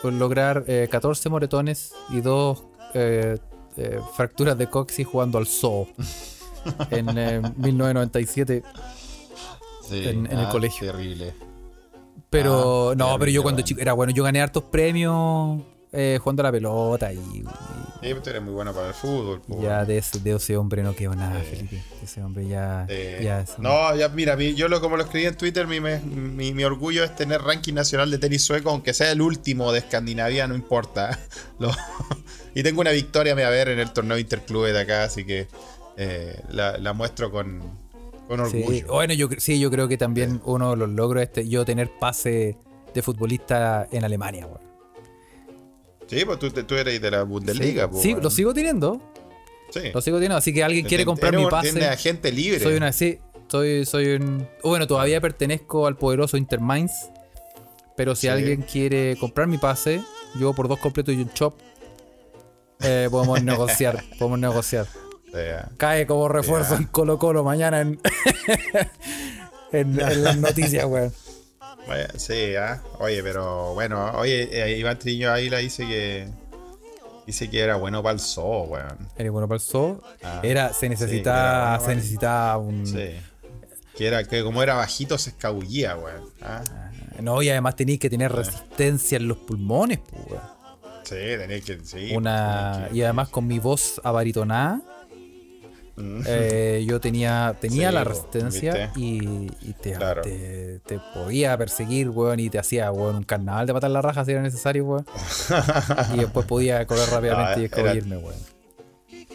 fue lograr eh, 14 moretones y dos eh, eh, fracturas de coxis jugando al zoo en eh, 1997. Sí, En- en el ah, colegio. Terrible. Pero Ah, no, pero yo cuando chico era bueno, yo gané hartos premios eh, jugando a la pelota y, Sí, tú eres muy bueno para el fútbol. pues, ya de ese, de ese hombre no quedó nada, Felipe. Ese hombre ya, ya es un- no, ya mira, mi- yo lo, como lo escribí en Twitter, mi, me- mi, mi orgullo es tener ranking nacional de tenis sueco, aunque sea el último de Escandinavia, no importa. Lo- y tengo una victoria, me a ver, en el torneo interclube de acá, así que eh, la, la muestro con, con Sí, orgullo. Bueno, yo sí, yo creo que también uno de los logros es yo tener pase de futbolista en Alemania, weón. Sí, pues tú, tú eres de la Bundesliga. Sí, pues, sí, lo sigo teniendo, Sí. lo sigo teniendo, así que alguien quiere comprar mi pase. agente libre. Soy una, sí, soy, soy un. Bueno, todavía pertenezco al poderoso Interminds. Pero si Sí. alguien quiere comprar mi pase, yo por dos completos y un chop, eh, podemos negociar. Podemos negociar. Cae como refuerzo Ya. en Colo Colo mañana en, en, en las noticias, weón. Vaya, sí, ah. Oye, pero bueno, oye, eh, Iván Triño ahí la dice que. Dice que era bueno para el zoo, weón. Era bueno para el zoo. Ah, Era, se necesitaba, bueno, se bueno. necesitaba un. Sí. Que era que como era bajito se escabullía, weón. Ah, No, y además tenéis que tener resistencia en los pulmones, pues, weón. sí, tenés que. Sí, Una, tenés que- y además con mi voz abaritonada, Mm. eh, yo tenía, tenía Sí, la resistencia y, y te, Claro. te, te podía perseguir, weón, y te hacía, weón, un carnaval de matar la raja si era necesario, weón. y después podía correr rápidamente No, y escabullirme, weón.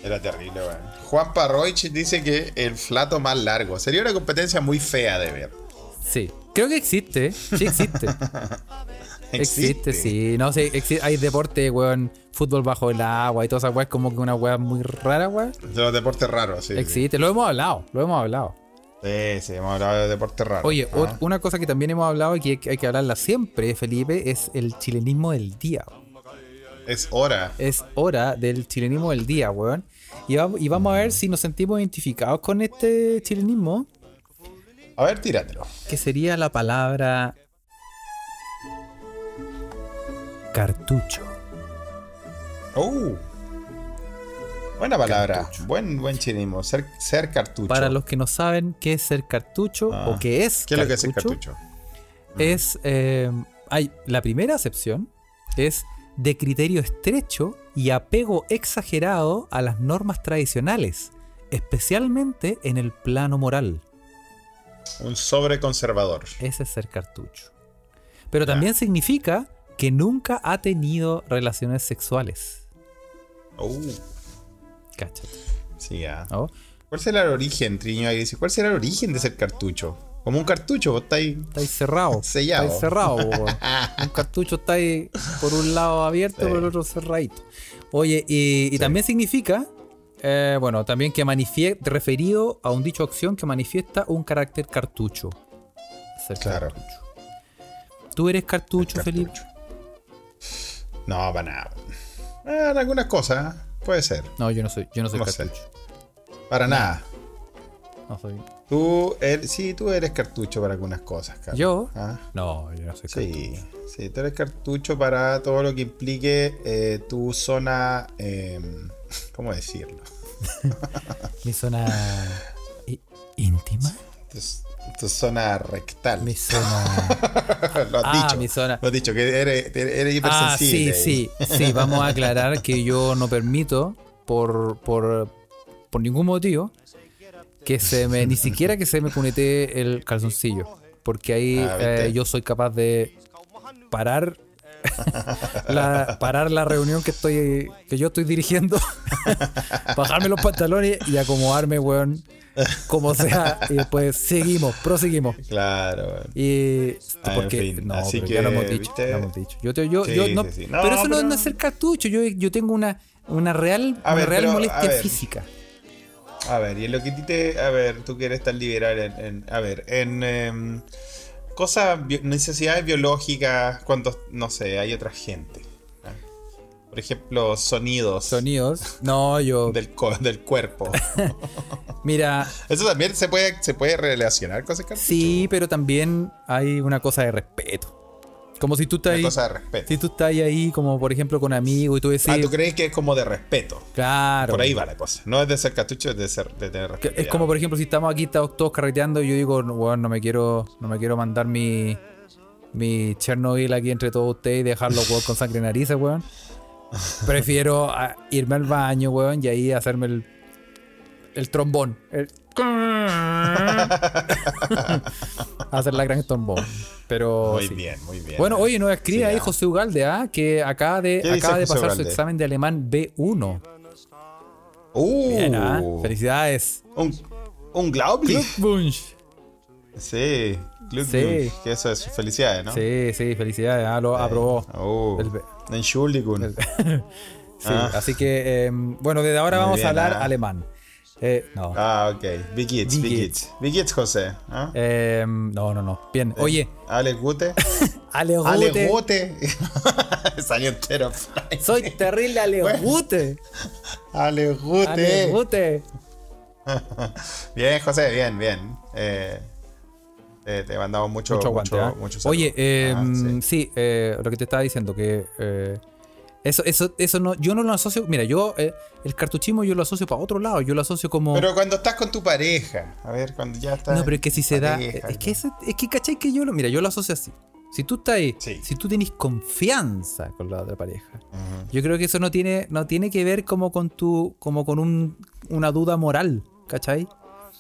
Era terrible, weón. Juan Parroich dice que el flato más largo. Sería una competencia muy fea de ver. Sí, creo que existe, sí existe. existe, sí. No sé, exi- hay deporte, weón, fútbol bajo el agua y todas esas weas como que una wea muy rara, weón. De los deportes raros, sí. sí. Existe, lo hemos hablado, lo hemos hablado. Sí, sí, hemos hablado de deportes raros. Oye, Ah. una cosa que también hemos hablado y que hay que- hay que hablarla siempre, Felipe, es el chilenismo del día. Es hora. Es hora del chilenismo del día, weón. Y vamos, y vamos a ver si nos sentimos identificados con este chilenismo, A ver, tíratelo. que sería la palabra cartucho. Uh. Buena palabra. Buen, buen chinismo. Ser, ser cartucho. Para los que no saben qué es ser cartucho Ah. o qué es ¿Qué es lo que es el cartucho, cartucho? es, eh, hay, la primera acepción es de criterio estrecho y apego exagerado a las normas tradicionales, especialmente en el plano moral. Un sobreconservador. Ese es ser cartucho. Pero también significa que nunca ha tenido relaciones sexuales. Uh. Cáchate. Sí, ya. ¿Cuál será el origen, Triño? Ahí dice, ¿cuál será el origen de ser cartucho? Como un cartucho, vos está ahí. Está ahí cerrado. Sellado. Está ahí cerrado. un cartucho está ahí por un lado abierto, Sí. por el otro cerradito. Oye, y, y Sí. también significa, eh, bueno, también que manifiesta, referido a un dicho acción que manifiesta un carácter cartucho. Ser Claro. cartucho. ¿Tú eres cartucho, Felipe? No, para nada. Eh, algunas cosas, ¿eh? puede ser. No, yo no soy, yo no soy No sé. cartucho. Para nada. No soy. Tú, eres, sí, tú eres cartucho para algunas cosas, Carlos. ¿Yo? ¿Ah? No, yo no soy cartucho. Sí, sí, tú eres cartucho para todo lo que implique eh, tu zona, eh, ¿cómo decirlo? Mi zona íntima. Tu, zona rectal. Mi zona. lo has Ah, dicho. mi zona. Lo has dicho, que eres, eres Ah, sí, hipersensible. sí, sí. Vamos a aclarar que yo no permito, por, por, por ningún motivo, que se me, ni siquiera que se me cunetee el calzoncillo. Porque ahí Ah, eh, yo soy capaz de parar la- parar la reunión que estoy que yo estoy dirigiendo, bajarme los pantalones y acomodarme, weón, como sea, y después seguimos, proseguimos. Claro. Y Ah, porque en fin, no, así que, ya lo hemos dicho, ¿viste? lo hemos dicho. Yo, te- yo, Sí, yo no, sí, sí. No, pero eso no, pero- no es el cartucho, yo, yo tengo una, una real, A una ver, real pero, molestia física. A ver, y en lo que te. A ver, tú quieres estar liberal en. en- a ver, en. em, cosas. necesidades biológicas, cuando. No sé, hay otra gente. Por ejemplo, sonidos. Sonidos. No, yo. Del, del cuerpo. Mira, Eso también se puede, se puede relacionar con ese cartucho. sí, pero también hay una cosa de respeto. Como si tú estás ahí. cosa de respeto. Si tú estás ahí, como por ejemplo con amigos y tú decís. Ah, ¿tú crees que es como de respeto? Claro. Por ahí va la cosa. No es de ser cartucho, es de, ser, de tener respeto. Es como por ejemplo si estamos aquí estamos todos carreteando y yo digo, no, weón, no me quiero, no me quiero mandar mi mi Chernobyl aquí entre todos ustedes y dejarlo con sangre en narices, weón. Prefiero ah, irme al baño, weón, y ahí hacerme el el trombón. El hacer la gran trombón. Pero Muy sí. bien, muy bien. Bueno, oye, nos escribe Sí, ahí ah. José Ugalde, ¿ah? que acaba de, ¿Qué dice acaba de José pasar su examen de alemán B1. Uh, Bien, ¿ah? Felicidades. un, un. Glückwunsch. Sí, Glückwunsch. Sí. Que eso es felicidades, ¿no? Sí, sí, felicidades. Ah, lo aprobó. El- Entschuldigung. Sí, Ah. así que, eh, bueno, desde ahora Muy vamos bien, a hablar ah. alemán. Eh, no. Ah, ok. Wie geht's, Wie geht's? Wie geht's, José? ¿Ah? Eh, no, no, no. Bien. Oye, Ale Gute. Ale Ale Gute. Gute. Salió entero. Soy terrible Ale Bueno. Gute. Ale Ale Gute. Gute. Bien, José, bien, bien. Eh, eh, te mandamos mucho, Mucho aguante. mucho, ¿ah? mucho. Oye, eh, Ah, sí. sí, eh, lo que te estaba diciendo, que eh, eso, eso, eso no, yo no lo asocio. Mira, yo eh, el cartuchismo yo lo asocio para otro lado. Yo lo asocio como. Pero cuando estás con tu pareja, a ver, cuando ya estás. No, pero es que si se da. pareja, Es que, ese- es que ¿cachai? Que yo lo. Mira, yo lo asocio así. Si tú estás ahí, Sí. si tú tenés confianza con la otra pareja, Ujú. yo creo que eso no tiene, no tiene que ver como con tu. como con un, una duda moral, ¿cachai?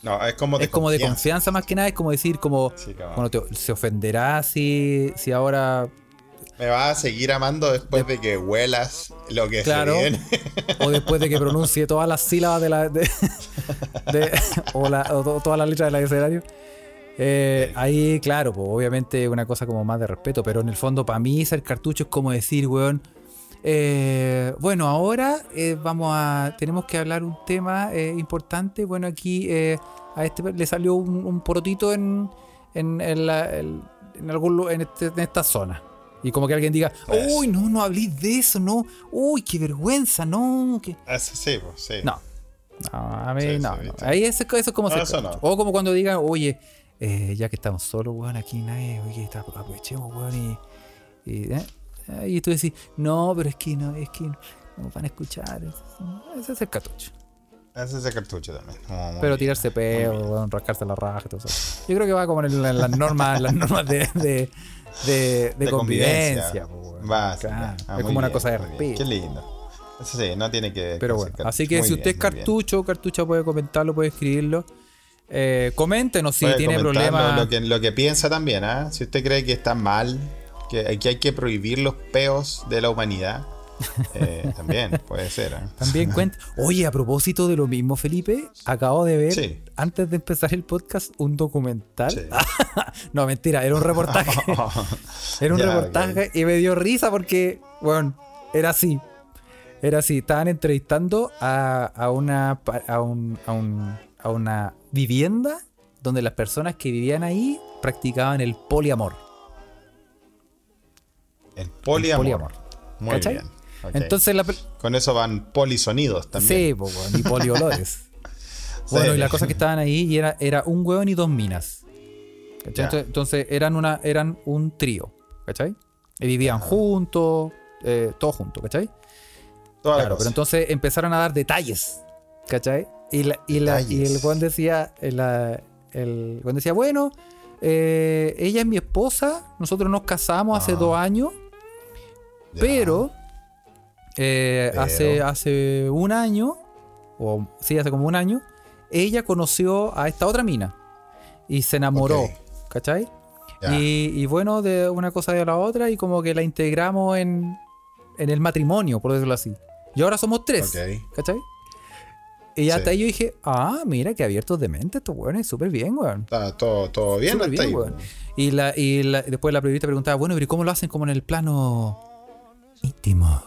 No, es como de es como de confianza. confianza más que nada, es como decir, como. Sí. Bueno, te- se ofenderá si, si ahora. Me vas a seguir amando después de que huelas lo que Claro. se viene. O después de que pronuncie todas las sílabas de la. de- de- o, la- o to- todas las letras del abecedario. Eh, ahí, claro, pues obviamente una cosa como más de respeto, pero en el fondo para mí ser cartucho es como decir, weón, eh, bueno, ahora eh, vamos a, tenemos que hablar un tema eh, importante, bueno, aquí a este le salió un, un porotito en, en, en la- el- en algún este- en esta zona. Y como que alguien diga, Eso. uy, no, no hablís de eso, no, uy, qué vergüenza, no, que... Eso sí, pues, sí. No. No, a mí Sí, no, sí, no. viste. Ahí eso, eso es como No, ser eso cartucho. no. O como cuando digan, oye, ya que estamos solos, weón, aquí nadie, oye, está- aprovechemos, weón, y. Y. y tú decís, no, pero es que no, es que no nos van a escuchar. Ese es el cartucho. Ese es el cartucho también. Oh, Pero tirarse peo, rascarse la raja y todo eso. Yo creo que va como en, las normas, las normas de, de, de, de convivencia. Básica. Claro, Ah, es como una cosa de respeto. Qué lindo. Eso sí, no tiene que. Pero bueno, así que si usted es bien, bien. cartucho, cartucha puede comentarlo, puede escribirlo. Eh, coméntenos si Puede tiene problemas. Lo, lo que, lo que piensa también, ¿ah? Si usted cree que está mal, que, que hay que prohibir los peos de la humanidad, eh, también puede ser. ¿ah? También cuenta. Oye, a propósito de lo mismo, Felipe, acabo de ver, Sí. antes de empezar el podcast, un documental. Sí. no, mentira, era un reportaje. era un Ya, reportaje y me dio risa porque, bueno, era así. Era así. Estaban entrevistando a, a una, a, un, a, un- a una vivienda donde las personas que vivían ahí practicaban el poliamor. El poliamor. poliamor. Muy ¿Cachai? bien. Entonces la, Con eso van polisonidos también. Sí, po, y poliolores. bueno, y la cosa que estaban ahí y era, era un hueón y dos minas. ¿Cachai? Ya. Entonces, eran, una, eran un trío, ¿cachai? Y vivían juntos, eh, todos juntos, ¿cachai? Toda Claro, pero entonces empezaron a dar detalles, ¿cachai? Y, la- y, la- y el. Juan decía, el, la- el Juan decía, bueno, eh, ella es mi esposa, nosotros nos casamos hace Ah. dos años, Ya. pero, eh, Pero. Hace, hace un año, o sí, hace como un año, ella conoció a esta otra mina y se enamoró, Ok. ¿cachai? Y, y bueno, de una cosa de la otra y como que la integramos en, en el matrimonio, por decirlo así. Y ahora somos tres. Ok. ¿Cachai? Y Sí. hasta ahí yo dije, ah, mira, qué abiertos de mente estos weones, súper bien, weón. Está todo, todo bien Súper hasta bien, ahí. weón. Y, la, y la- después la periodista preguntaba, bueno, pero ¿y ¿cómo lo hacen como en el plano íntimo?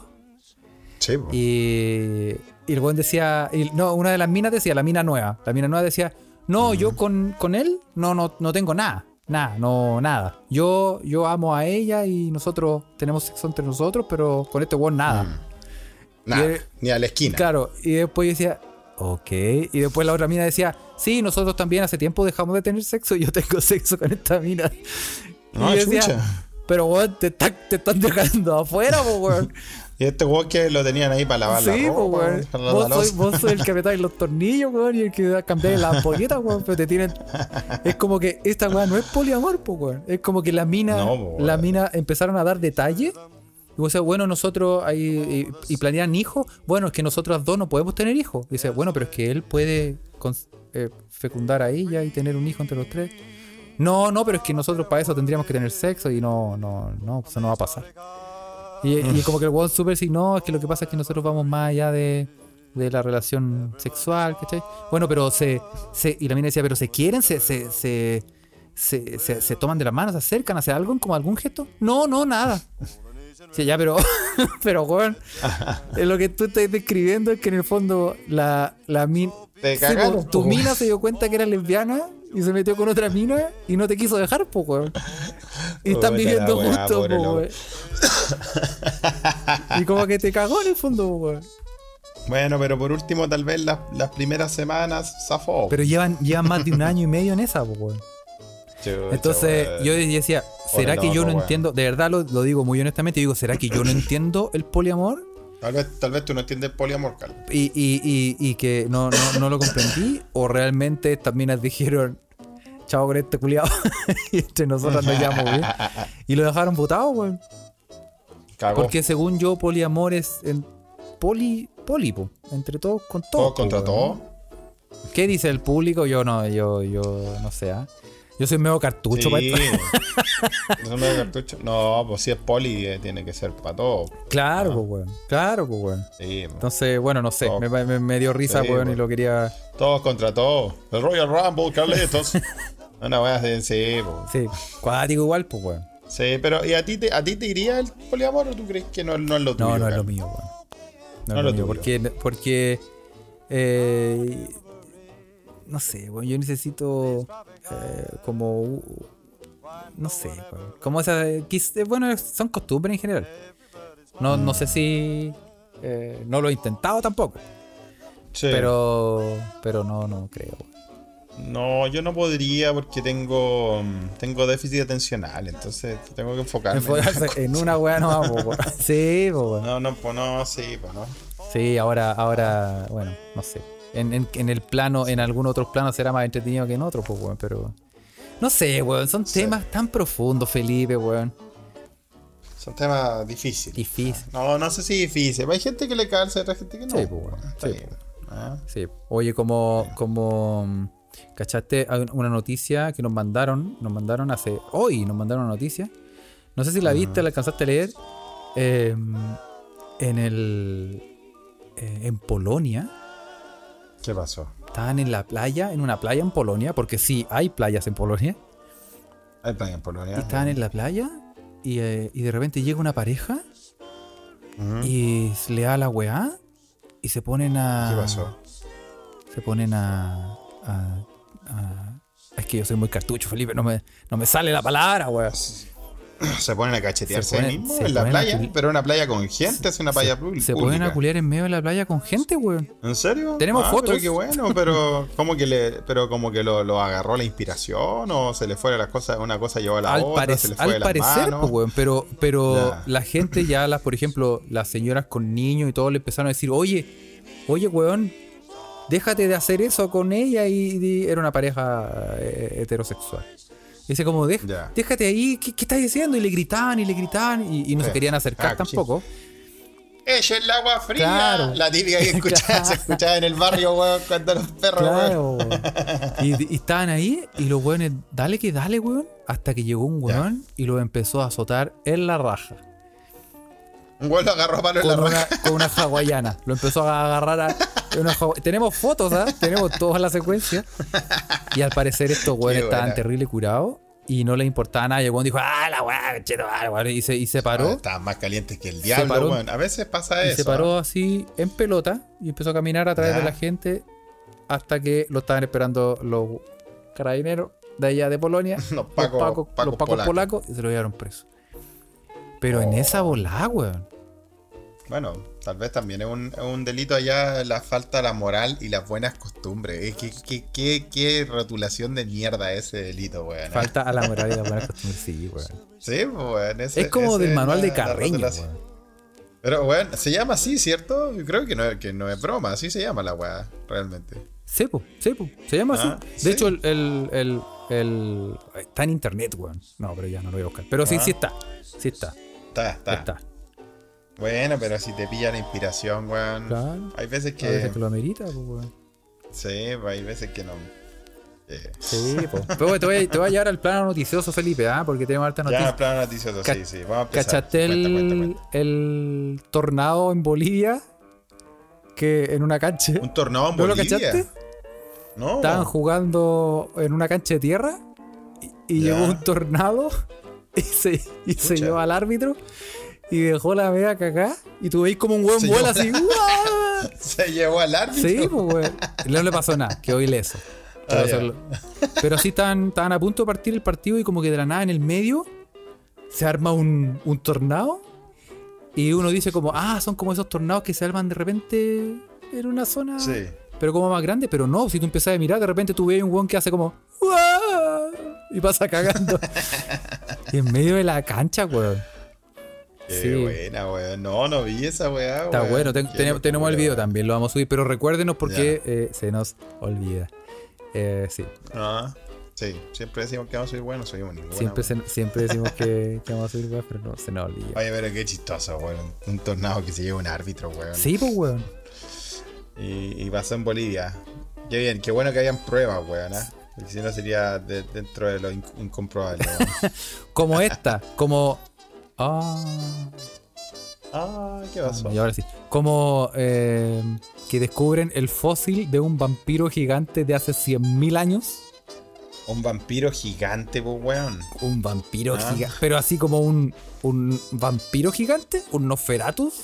Sí. Y, y el weón decía, y- no, una de las minas decía, la mina nueva, la mina nueva decía, no, yo con, con él no, no, no tengo nada, nada, no, nada. Yo, yo amo a ella y nosotros tenemos sexo entre nosotros, pero con este weón nada. Nada, y- ni a la esquina. Claro, y después yo decía, ok. Y después la otra mina decía, sí, nosotros también hace tiempo dejamos de tener sexo y yo tengo sexo con esta mina. Y No, yo decía, chucha. Pero weón, te, está- te están dejando afuera, po, weón. Y este weón que lo tenían ahí para lavar sí, la po, ropa. weón. para la Vos sois el que apretáis los tornillos, weón, y el que cambiáis las ampolletas, weón. Pero te tienen. Es como que esta weón no es poliamor, po, weón. Es como que la mina, No, po, la weón. mina empezaron a dar detalles. Y vos decís, bueno, nosotros ahí y, y planean hijos. Bueno, es que nosotros dos no podemos tener hijos. Dice, bueno, pero es que él puede eh, fecundar a ella y tener un hijo entre los tres. No, no, pero es que nosotros para eso tendríamos que tener sexo y no, no, no, eso no va a pasar. Y, y como que el weón super sí, no, es que lo que pasa es que nosotros vamos más allá de, de la relación sexual, ¿cachai? Bueno, pero se, se. Y la mina decía, pero se quieren, se, se, se, se, se- se toman de las manos, se acercan, hacen algo, como algún gesto. No, no, nada. Sí, ya, pero, pero, weón, lo que tú estás describiendo es que en el fondo la, la mina. Te cagaron, tu mina se dio cuenta que era lesbiana y se metió con otra mina y no te quiso dejar, po, weón. Y están viviendo juntos, po, weón. Y como que te cagó en el fondo, po, weón. Bueno, pero por último, tal vez las, las primeras semanas zafó. Pero llevan, llevan más de un año y medio en esa, po, weón. Chucha, Entonces weón. yo decía, ¿será que yo no entiendo? De verdad lo, lo digo muy honestamente, digo, ¿será que yo no entiendo el poliamor? Tal vez, tal vez tú no entiendes poliamor, Carlos. Y, y, y, y que no, no, no lo comprendí, o realmente estas minas dijeron, chavo con este culiado, y entre nosotros nos llevamos bien. Y lo dejaron votado, weón. Porque según yo, poliamor es en poli, polipo, entre todos con todos. Todos po, contra todos. ¿Qué dice el público? Yo no, yo, yo no sé, ¿ah? Yo soy medio cartucho para Sí. esto. ¿No me da cartucho? No, pues si es poli, eh, tiene que ser para todo. Claro, pues, weón. Claro, pues, weón. Sí. Entonces, bueno, no sé, me, me- me dio risa, Sí, weón, y lo quería. todos contra todos. El Royal Rumble, Carlitos. Una wea así, sí, po. Sí, cuático igual, pues, weón. Sí, pero ¿y a ti te, a ti te iría el poliamor o tú crees que no, no es lo tuyo? No, no es lo mío, weón. No, No es lo mío, tuyo. porque, porque eh, no sé, weón, yo necesito eh, como, uh, no sé, weón, como esa, eh, bueno, son costumbres en general. No, no sé si, eh, no lo he intentado tampoco, Sí. pero, pero no, no creo. weón. No, yo no podría porque tengo, tengo déficit atencional, entonces tengo que enfocarme. en Enfocarse una en una weá no vamos, weón. Sí, po, weón. No, no, pues no, sí, pues no. Sí, ahora, ahora, bueno, no sé. En, en- en el plano, en algunos otros planos será más entretenido que en otros, pues, weón, pero. No sé, weón, son Sí. temas tan profundos, Felipe, weón. Son temas difíciles. Difícil. No, no sé si difícil. Hay gente que le calza, otra gente que no. Sí, pues, bueno, Está sí, bien. Ah, Sí. Oye, como, como, ¿cachaste? Una noticia que nos mandaron, nos mandaron hace, hoy nos mandaron una noticia. No sé si la viste, la alcanzaste a leer. Eh, en el, eh, en Polonia. ¿Qué pasó? Estaban en la playa, en una playa en Polonia, porque sí, hay playas en Polonia. Hay plan en Polonia. Y estaban en la playa y, eh, y de repente llega una pareja y le da la weá y se ponen a. ¿Qué pasó? Se ponen a. a- a- es que yo soy muy cartucho, Felipe, no me, no me sale la palabra, weá. Se ponen a cachetearse Se ponen- ahí mismo se en la a playa, pero una playa con gente, es una playa pública. Se ponen a culiar en medio de la playa con gente, weón. ¿En serio? Tenemos Ah, fotos. Pero qué bueno, pero como que le, pero como que lo, lo agarró la inspiración o se le fue las cosas, una cosa llevó a la Al, otra, parec- se le fue al parecer, pues, weón, pero, pero la gente ya, las, por ejemplo, las señoras con niños y todo le empezaron a decir, oye, oye, weón, déjate de hacer eso con ella y, y era una pareja eh, heterosexual. Dice como, "Dej- déjate ahí, ¿qué, qué estás diciendo? Y le gritaban y le gritaban y, y no se querían acercar Ah, sí. tampoco. ella el agua fría. Claro. La típica que escuchaba, Claro. se escuchaba en el barrio, weón, cuando los perros. Claro, weón. Y, y estaban ahí y los weones, dale que dale, weón. Hasta que llegó un weón y lo empezó a azotar en la raja. Un lo agarró a palo en la Con una, raja. con una hawaiana. Lo empezó a agarrar a. una Tenemos fotos, ¿ah? Tenemos toda la secuencia. Y al parecer estos Qué estaban terrible curados y no le importaba nada. Y dijo, ah, la weá, cheto, ah, weón", y se, y se Ah, paró. Estaban más calientes que el diablo, paró- weón. A veces pasa y eso. se paró ¿ah? así en pelota y empezó a caminar a través de la gente hasta que lo estaban esperando los carabineros de allá de Polonia, Los pacos, polacos, y se lo llevaron preso. Pero en esa volada, weón. Bueno, tal vez también es un, es un delito allá la falta de la moral y las buenas costumbres. Eh, ¿Qué, qué, qué, qué rotulación de mierda ese delito, weón. Falta a la moral y a la buena costumbre, sí, weón. Sí, weón. ese- Es como del manual de la- Carreño, weón. Pero, weón, se llama así, ¿cierto? Yo creo que no, que no es broma, así se llama la weá, realmente. Sepo, Sepo, se llama Ah, así. ¿sí? De hecho, el, el, el, el- Está en internet, weón. No, pero ya no lo voy a buscar. Pero sí, Ah. sí está. Sí está. Está, está. Está. Bueno, pero si te pilla la inspiración, weón. Claro. Hay veces que. veces que lo amerita, pues, weón. Sí, pues, hay veces que no. Eh, Sí, pues. Pero te voy, a, te voy a llevar al plano noticioso, Felipe, ¿ah? Porque tenemos harta Ya, noticia. plano noticioso, Ca- sí, sí. Vamos a empezar. ¿Cachaste Cuenta, cuenta, el, cuenta. el tornado en Bolivia? Que en una cancha. ¿Un tornado en ¿No lo Bolivia? cachaste? No. Estaban jugando en una cancha de tierra y, y Ya. llegó un tornado y se, y se llevó al árbitro y dejó la media cagá y tú veis como un hueón Se vuela así. Se llevó al árbitro. Sí, pues weón. No le pasó nada, quedó ileso. Pero, Ah, solo- pero sí estaban, estaban a punto de partir el partido y como que de la nada en el medio se arma un, un tornado y uno dice como, ah, son como esos tornados que se arman de repente en una zona Sí. Pero como más grande, pero no, si tú empezás a mirar, de repente tú ves un weón que hace como "Uah", y pasa cagando. en medio de la cancha, weón. Qué Sí. buena, weón. No, no vi esa weá, Está weón. bueno, ten- tenemos, tenemos el video también, lo vamos a subir, pero recuérdenos porque eh, se nos olvida. Eh, sí, Ah, sí, siempre decimos que vamos a subir bueno, subimos ninguna. siempre, se- siempre decimos que, que vamos a subir, weón, pero no, se nos olvida. Oye, pero qué chistoso, weón. Un tornado que se lleva un árbitro, weón. Sí, pues, weón. Y, y pasó en Bolivia. Qué bien, qué bueno que hayan pruebas, weón. ¿eh? Porque si no sería de- dentro de lo in- incomprobable. Como esta, como... Ah, ah, ¿qué pasó? y ahora sí. Como eh, que descubren el fósil de un vampiro gigante de hace 100.000 años. Un vampiro gigante, pues, weón. Un vampiro Ah. gigante. Pero así como un, un vampiro gigante, un Nosferatus.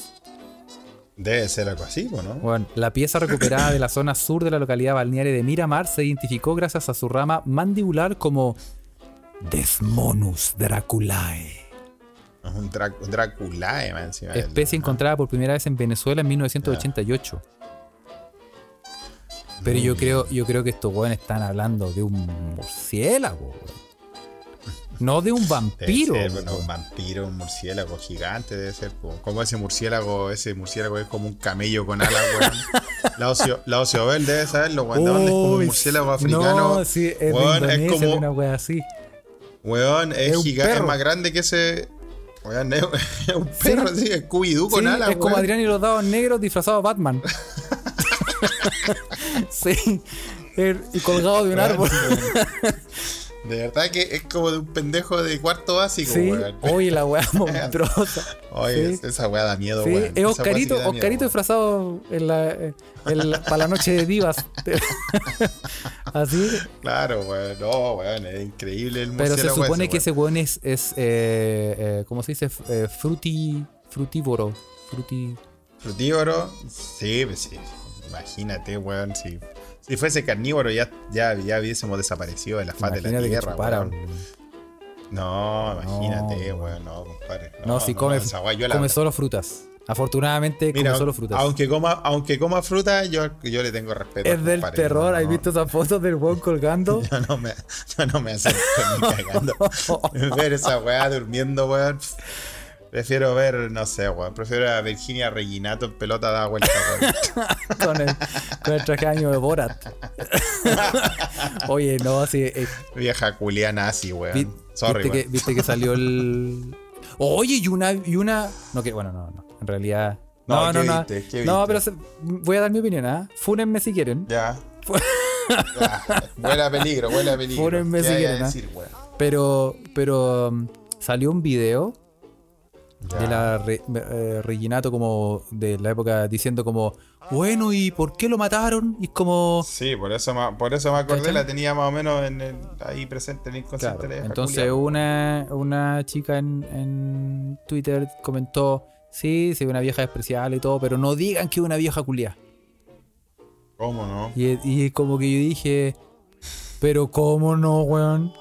Debe ser algo así, ¿no? Bueno, la pieza recuperada de la zona sur de la localidad balnearia de Miramar se identificó gracias a su rama mandibular como Desmonus draculae. Es un Drácula, man, encima. del- Especie encontrada por primera vez en Venezuela en 1988. Pero yo creo, yo creo que estos weones están hablando de un murciélago, weón. No de un vampiro. ser, bueno, un vampiro, un murciélago gigante, debe ser como, como ese murciélago, ese murciélago es como un camello con alas, weón. La ocio, la debe saberlo, weón. ¿de dónde es como un murciélago africano? No, sí, es Weón, es como- una wea así. Weón, es, gigante, es más grande que ese. Weón, es, es un perro, sí, es Scooby-Doo con alas, es como. Adrián y los dados negros disfrazado de Batman. sí. Y colgado de un árbol. De verdad que es como de un pendejo de cuarto básico, Sí. weón. Oye, la weá monstruosa. Oye, sí. esa weá da miedo, Sí, weón. es weá sí Oscarito, Oscarito disfrazado en la, en la- para la noche de divas. Así. Claro, weón. No, weón, es increíble el Pero se supone que ese weón es, es eh, eh, ¿cómo se dice? Eh, fruti, frutívoro. Fruti, Frutívoro, sí, pues sí. Imagínate, weón, si, si fuese carnívoro ya, ya, ya hubiésemos desaparecido de la faz de la tierra, chupara. No, imagínate, No, weón, no, compadre. No, si come, la- come solo frutas. Afortunadamente Mira, come solo frutas. Aunque coma, aunque coma fruta, yo, yo le tengo respeto. es del compadre, terror. ¿Has visto esas fotos del weón colgando? Yo no me, yo no me acerco ni cagando. ver esa weá durmiendo, weón. Prefiero ver, no sé, weón. Prefiero a Virginia Reginato en pelota da vuelta, weón. con, el, con el traje de año de Borat. Oye, no, así. eh, Vieja culiana así, weón. vi- Sorry, viste, que, weón. viste que salió el. Oye, y una, y una. No, que bueno, no, no. En realidad No, ¿qué no, no. viste? ¿Qué No, pero se- voy a dar mi opinión, ¿ah? Fúnenme si quieren. Ya. Ya, Huele a peligro, huele a peligro. Fúrenme ¿Qué si quieren, ¿ah? decir, weón? Pero, pero um, salió un video Ya. de la Re- eh, Reginato como de la época diciendo como, bueno, ¿y por qué lo mataron? Y como, Sí, por eso, me- por eso me acordé, ¿Cachai? la tenía más o menos en el- ahí presente en el inconsciente. claro. la Entonces una, una chica en, en Twitter comentó, sí, sí, una vieja despreciable y todo, pero no digan que es una vieja culia. ¿Cómo no? Y, y como que yo dije, pero ¿cómo no, weón?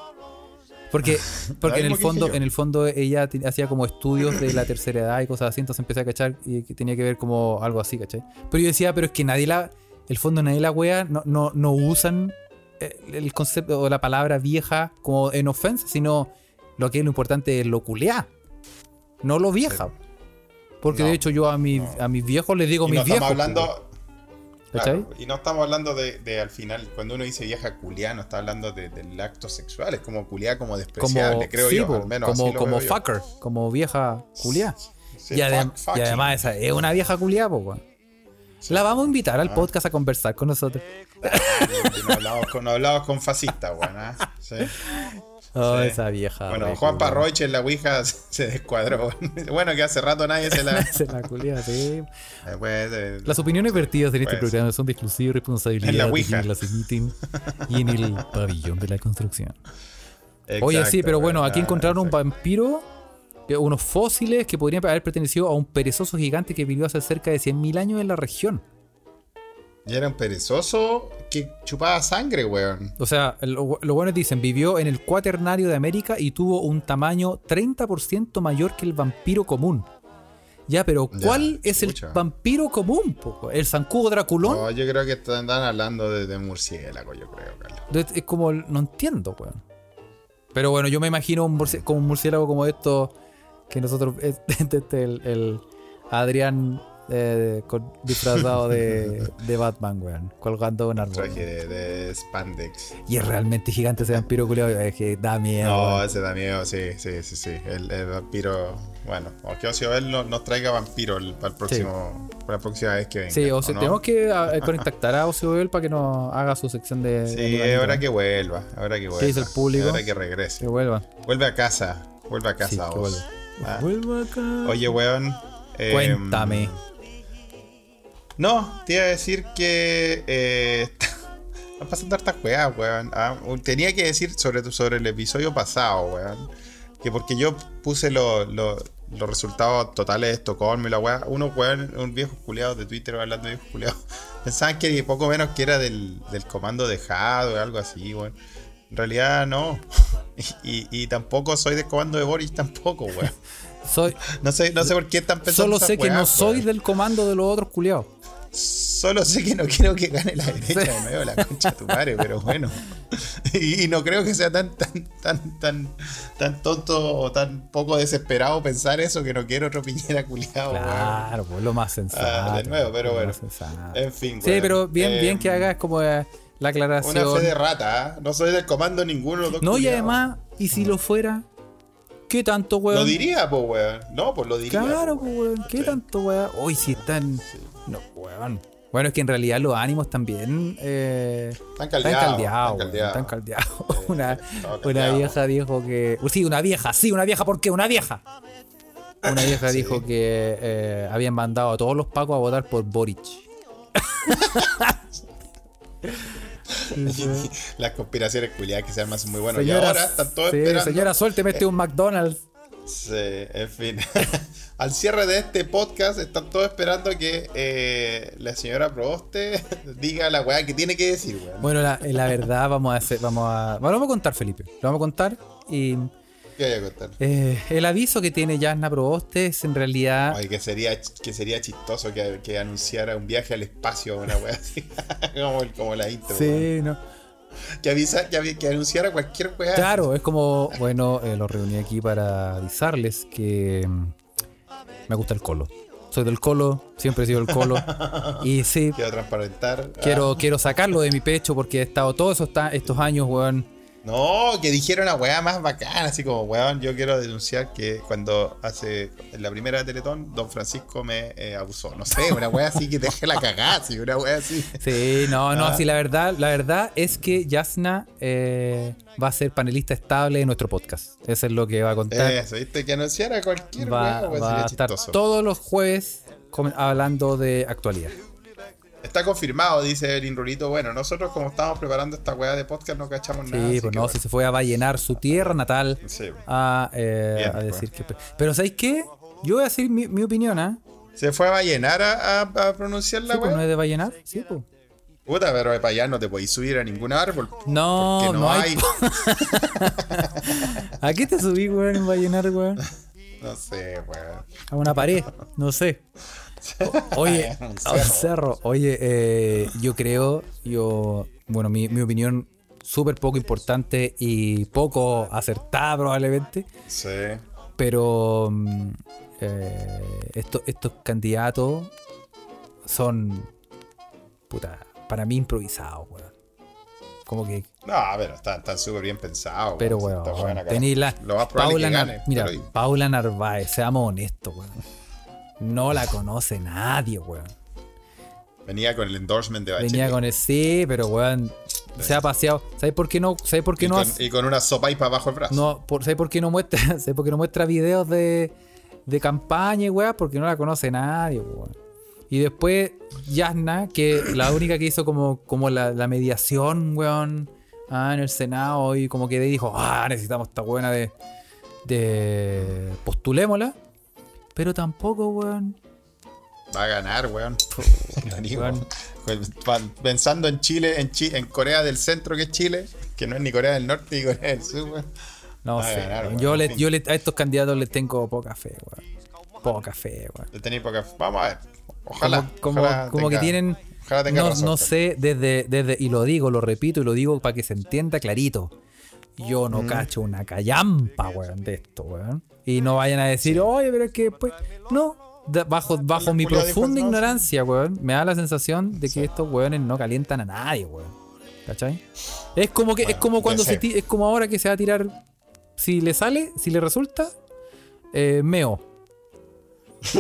Porque, porque en el fondo, en el fondo ella hacía como estudios de la tercera edad y cosas así, entonces empecé a cachar y que tenía que ver como algo así, ¿cachai? Pero yo decía, pero es que nadie la, el fondo nadie la wea, no, no, no usan eh, el concepto o la palabra vieja como en ofensa, sino lo que es lo importante es lo culeá, no lo vieja. Porque No, de hecho yo a, mi, no. a mis viejos les digo Y mis no viejos. estamos pues, hablando. Y no estamos hablando de, de al final, cuando uno dice vieja culiá, no está hablando de- del acto sexual, es como culiá como como, despreciable, creo sí, yo, al menos como, así lo como yo. fucker, como vieja culiá. Sí, y, adem- fuck- y fucking. además esa es una vieja culiá, po. La vamos a invitar Ah. al podcast a conversar con nosotros. Y no hablamos con, no hablamos con fascistas, weón. ¿ah? Oh, Sí. esa vieja. Bueno, Juan. Parroich en la Ouija se descuadró. Bueno, que hace rato nadie se la. Es la culiá, sí. Después de- Las opiniones vertidas en este Pues. programa son de exclusiva responsabilidad En la de Ouija. quienes las emiten y en el pabellón de la construcción. Oye, sí, Exacto, pero bueno, aquí ah, encontraron un exacto. vampiro, unos fósiles que podrían haber pertenecido a un perezoso gigante que vivió hace cerca de 100.000 años en la región. Y era un perezoso que chupaba sangre, weón. O sea, lo, lo bueno dicen, vivió en el cuaternario de América y tuvo un tamaño 30% mayor que el vampiro común. Ya, pero Ya, ¿cuál es el vampiro común? po? ¿El zancudo draculón? No, yo creo que están hablando de, de murciélago, yo creo, Carlos. Es es como, no entiendo, weón. Pero bueno, yo me imagino un como un murciélago como esto, que nosotros, este, este, el, el Adrián eh, con- disfrazado de, de Batman, weón, colgando un árbol. Traje de, de spandex. Y es realmente gigante ese vampiro culiao, es que da miedo. No, weón. ese da miedo, sí, sí, sí, sí. El, el vampiro. Bueno, o que Ocio él no- nos traiga vampiro el- para, el próximo, para la próxima vez que venga. Sí, o ¿o sea, no? tenemos que a- contactar a Ocio Bell para que nos haga su sección de. Sí, de es hora que vuelva, es hora que vuelva. dice el público? Es hora que Que regrese. vuelva. Vuelve a casa, vuelve a casa, Sí, que vuelva. Ah. Oye, weón. eh, Cuéntame. No, te iba a decir que. Eh, están pasando hartas weas, weón. Ah, tenía que decir sobre, sobre el episodio pasado, weón. Que porque yo puse lo- lo- los resultados totales de Estocolmo y la wea. Unos weón, un viejo culiado de Twitter hablando de viejos culiados. Pensaban que poco menos que era del, del comando de Jado o algo así, weón. En realidad no. Y, y tampoco soy del comando de Boris tampoco, weón. Soy, No sé, no sé por qué están pensando solo sé que no soy del comando de los otros culiados. Solo sé que no quiero que gane la derecha de nuevo, la concha de tu madre, pero bueno. Y, y no creo que sea tan, tan, tan, tan, tan tonto o tan poco desesperado pensar eso que no quiero otro piñera culiado. Claro, pues lo más sensato. Ah, de nuevo, pero bueno. sensato. En fin, Sí, pero bien, bien Em, que hagas como eh, la aclaración. Una fe de rata, ¿ah? No soy del comando ninguno de los dos No, y además, ¿y si lo fuera? ¿Qué tanto, weón? Lo diría, pues, weón. No, pues lo diría. Claro, pues, weón. ¿Qué Sí. tanto, weón? Hoy si están. No, weón. Bueno, es que en realidad los ánimos también. Eh, Están caldeados. Están caldeados. Están caldeados. Una, una vieja dijo que. uh, Sí, una vieja, sí, una vieja, ¿por qué? Una vieja. Una vieja Sí. dijo que eh, habían mandado a todos los pacos a votar por Boric. Las conspiraciones culiadas que se son muy buenas. y Señora, ahora están todos sí, esperando. señora, suélteme este un McDonald's. Sí, en fin. Al cierre de este podcast están todos esperando que eh, la señora Proboste diga la weá que tiene que decir, weón. Bueno, la, la verdad, vamos a hacer, vamos a. Bueno, lo vamos a contar, Felipe. Lo vamos a contar. Y Eh, el aviso que tiene Yasna Proboste es en realidad. Ay, que sería, que sería chistoso que, que anunciara un viaje al espacio o una weá así. como, la intro. Sí, no. Que, avisa, que, anunciara cualquier weá. Claro, es como, bueno, eh, lo reuní aquí para avisarles que mm, me gusta el colo. Soy del colo, siempre he sido el colo. Y sí, Quiero transparentar. quiero, quiero sacarlo de mi pecho porque he estado todos esos estos años, weón, No, que dijeron una weá más bacana, así como, weón, yo quiero denunciar que cuando hace en la primera Teletón, Don Francisco me eh, abusó. No sé, una weá así que deje la cagada, así, una weá así. Sí, no, no, Ah. sí, la verdad, la verdad es que Yasna eh, va a ser panelista estable de nuestro podcast. Eso es lo que va a contar. Eso, viste, que anunciara cualquier va weá, weá, va a estar chistoso. todos los jueves hablando de actualidad. Está confirmado, dice Erin Rulito. Bueno, nosotros como estamos preparando esta weá de podcast no cachamos nada. Sí, pues no, bueno. si se fue a Vallenar, su tierra natal, Sí. a, eh, Bien, a pues. decir que... Pero ¿sabéis qué? Yo voy a decir mi, mi opinión, ¿ah? Se fue a Vallenar a, a- a pronunciar la Sí, pues, weá. ¿No es de Vallenar? Sí, pues. Puta, pero para allá no te podéis subir a ningún árbol. No, porque no hay... ¿A qué te subí, weón, en Vallenar, weón? No sé, weón. A una pared, no sé. Oye, Un a un cerro. cerro. Oye, eh, yo creo, yo, bueno, mi, mi opinión súper poco importante y poco acertada probablemente, Sí. pero mm, eh, estos, estos candidatos son, puta, para mí improvisados, weón. Como que, No, pero están súper bien pensados. pero weón. weón, tení la Lo más Paula, Nar- mira. Paula Narváez, seamos honestos, weón. No la conoce nadie, weón. Venía con el endorsement de Bachelet. Venía con el sí, pero weón, se ha paseado. ¿Sabes por qué no? ¿Sabes por qué y, no? con, y con una sopa y para abajo el brazo. no por, ¿Sabes por qué no muestra? ¿Sabes por qué no muestra videos de, de campaña, y weón? Porque no la conoce nadie, weón. Y después Yasna, que la única que hizo como, como la, la mediación, weón, ah, en el Senado, y como que dijo, ah, necesitamos esta buena de, de postulémosla. Pero tampoco, weón. Va a ganar, weón. Pa- Pensando en Chile, en, Chi- en Corea del Centro, que es Chile, que no es ni Corea del Norte ni Corea del Sur, weón. No Va a sé. ganar, weón. yo le, yo le, a estos candidatos les tengo poca fe, weón. Poca fe, weón. Le tenéis poca- Vamos a ver. Ojalá. como, como- ojalá como que tienen. Ojalá tenga no, razón. no sé, desde, desde, y lo digo, lo repito y lo digo para que se entienda clarito. Yo Mm. no cacho una callampa, weón, de esto, weón. Y no vayan a decir, oye, pero es que después. No, bajo, bajo mi profunda ignorancia, weón, me da la sensación de que estos weones no calientan a nadie, weón. ¿Cachai? Es como que, es como cuando se es como ahora que se va a tirar. Si le sale, si le resulta, eh, meo.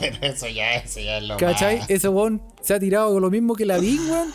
pero eso ya, eso ya es lo ¿Cachai? más. Ese weón se ha tirado con lo mismo que la Big, weón.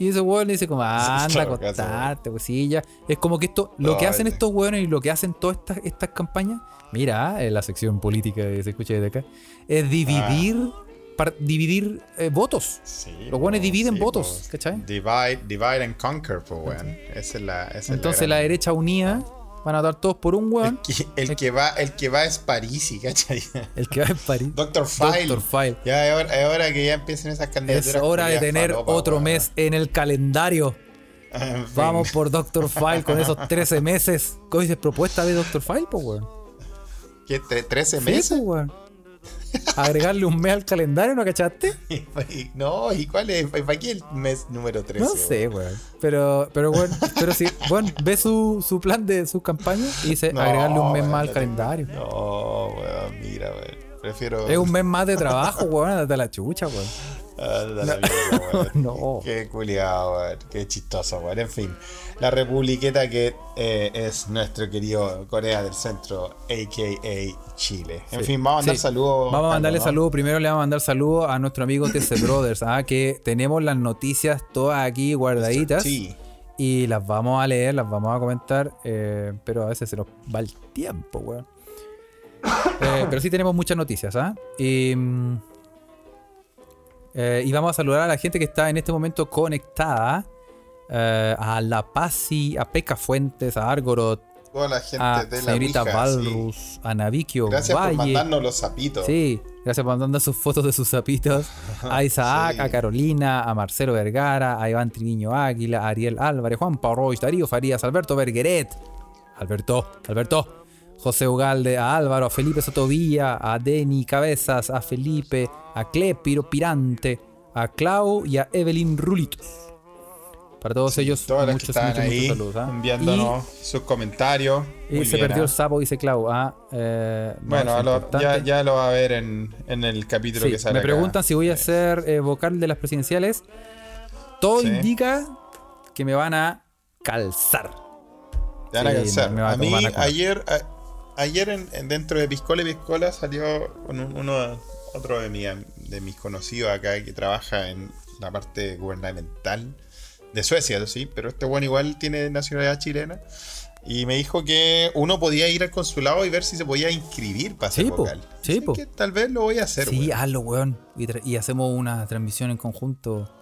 Y ese weón le dice como, anda a acostarte, pues sí, ya. Es como que esto, lo que hacen estos weones y lo que hacen todas estas, estas campañas, mira, en la sección política que se escucha desde acá, es dividir, par- dividir eh, votos. Sí, Los buenos po, dividen sí, votos. ¿cachai? Divide, divide and conquer, pues, weón. Esa es la. esa es Entonces gran- la derecha unida van a dar todos por un weón. El que, el que va, el que va es Parisi, ¿cachai? El que va en París. Doctor File. Doctor File. Ya es hora, es hora que ya empiecen esas Es candidaturas. hora de tener falopa, otro weón. mes en el calendario. En fin. Vamos por Doctor File con esos 13 meses. ¿Cómo dices? Propuesta de Doctor File, pues, weón. ¿Qué? tre- ¿13 Sí, meses? pues, weón. Agregarle un mes al calendario, ¿no cachaste? No, ¿y cuál es? ¿Para qué el mes número 13? No sé, weón. Pero, pero bueno, pero sí, bueno, ve su, su plan de su campaña y dice No, agregarle un mes weón, más al calendario. No, weón, mira, weón. Prefiero. Es un mes más de trabajo, weón, date la chucha, weón. Ah, mierda, weón. No. Qué culiado, weón. Qué chistoso, weón. En fin, la republiqueta que eh, es nuestro querido Corea del Centro, a.k.a. Chile. En Sí. fin, vamos a mandar Sí. saludos. Vamos a mandarle ¿no? saludos. Primero le vamos a mandar saludos a nuestro amigo TC Brothers, ¿ah? que tenemos las noticias todas aquí guardaditas. Sí. Y las vamos a leer, las vamos a comentar, eh, pero a veces se nos va el tiempo, weón. Eh, pero sí tenemos muchas noticias, ¿ah? Y, mm, eh, y vamos a saludar a la gente que está en este momento conectada. eh, a La Paz a Peca Fuentes, a Argorot, Toda la gente a de la señorita Ouija, sí. A Navikio Gracias por mandarnos los zapitos. Sí, gracias por mandar sus fotos de sus zapitos. A Isaac, Sí. a Carolina, a Marcelo Vergara, a Iván Triviño Águila, a Ariel Álvarez, Juan Parroy, Darío Farías, Alberto Vergueret, Alberto, Alberto, José Ugalde, a Álvaro, a Felipe Sotovilla, a Deni Cabezas, a Felipe, a Clepiro Pirante, a Clau y a Evelyn Rulitos. Para todos ellos, que muchos, muchos, ahí muchos saludos. ¿ah? enviándonos sus comentarios. Y, Muy se bien, perdió ¿ah? el sapo, dice Clau. Ah, eh, no, Bueno, lo- ya, ya lo va a ver en, en el capítulo Sí, que sale. me acá. preguntan si voy a ser eh, vocal de las presidenciales. Todo Sí. indica que me van a calzar. Te van a va a mí, ayer, a- ayer en, en- dentro de Piscola y Piscola salió con un- uno, otro de, mi- de mis conocidos acá que trabaja en la parte gubernamental de Suecia, sí, pero este bueno igual tiene nacionalidad chilena. Y me dijo que uno podía ir al consulado y ver si se podía inscribir para ser Sí, vocal. Sí, que tal vez lo voy a hacer, Sí, weón, hazlo, weón. Y, y hacemos una transmisión en conjunto.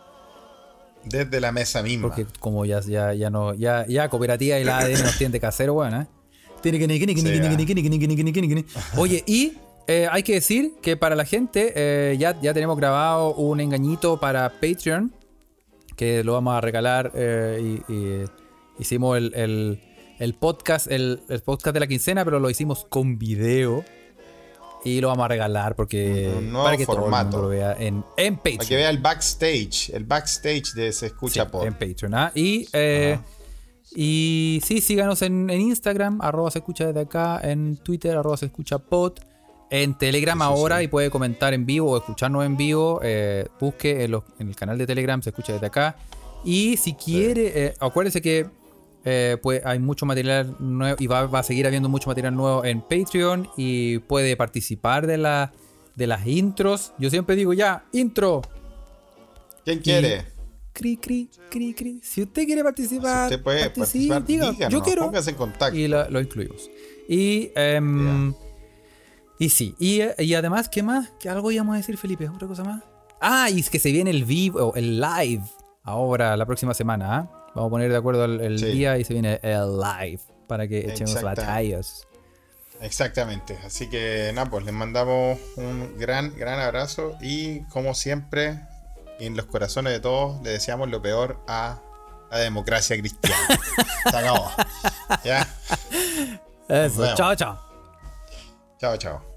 desde la mesa misma. Porque como ya, ya, ya no, ya, ya cooperativa y la ADN nos tiende casero, weón, ¿eh? Oye, y eh, hay que decir que para la gente eh, ya, ya tenemos grabado un engañito para Patreon. Que lo vamos a regalar. eh, hicimos el, podcast, de la quincena, pero lo hicimos con video. Y lo vamos a regalar porque nuevo para que lo vea en, Patreon. Para que vea el backstage, el backstage de Se Escucha Sí. En Patreon. ¿ah? Y, eh, y sí, síganos en, en Instagram, arroba se escucha desde acá, en Twitter, arroba se escucha pod, en Telegram Sí, ahora sí. y puede comentar en vivo o escucharnos en vivo. eh, busque en, los- en el canal de Telegram, se escucha desde acá. Y si quiere, eh, acuérdese que eh, pues hay mucho material nuevo y va, va a seguir habiendo mucho material nuevo en Patreon y puede participar de, la, de las intros. Yo siempre digo ya, intro. ¿Quién quiere? Cri, cri, cri, cri. Si usted quiere participar, usted puede participe, participar, diga, díganos, yo quiero. póngase en contacto. Y la- lo incluimos. Y, em, y sí, y, eh, y además, ¿qué más? ¿Qué algo íbamos a decir, Felipe? ¿Otra cosa más? Ah, y es que se viene el vivo, el live, ahora, la próxima semana. ¿ah? Vamos a poner de acuerdo el, el Sí. día y se viene el live para que echemos batallas. Exactamente. Así que nada, pues les mandamos un gran, gran abrazo y como siempre, en los corazones de todos, le deseamos lo peor a la democracia cristiana. Se acabó. ¿Ya? Eso, vemos. chao, chao. Chao, chao.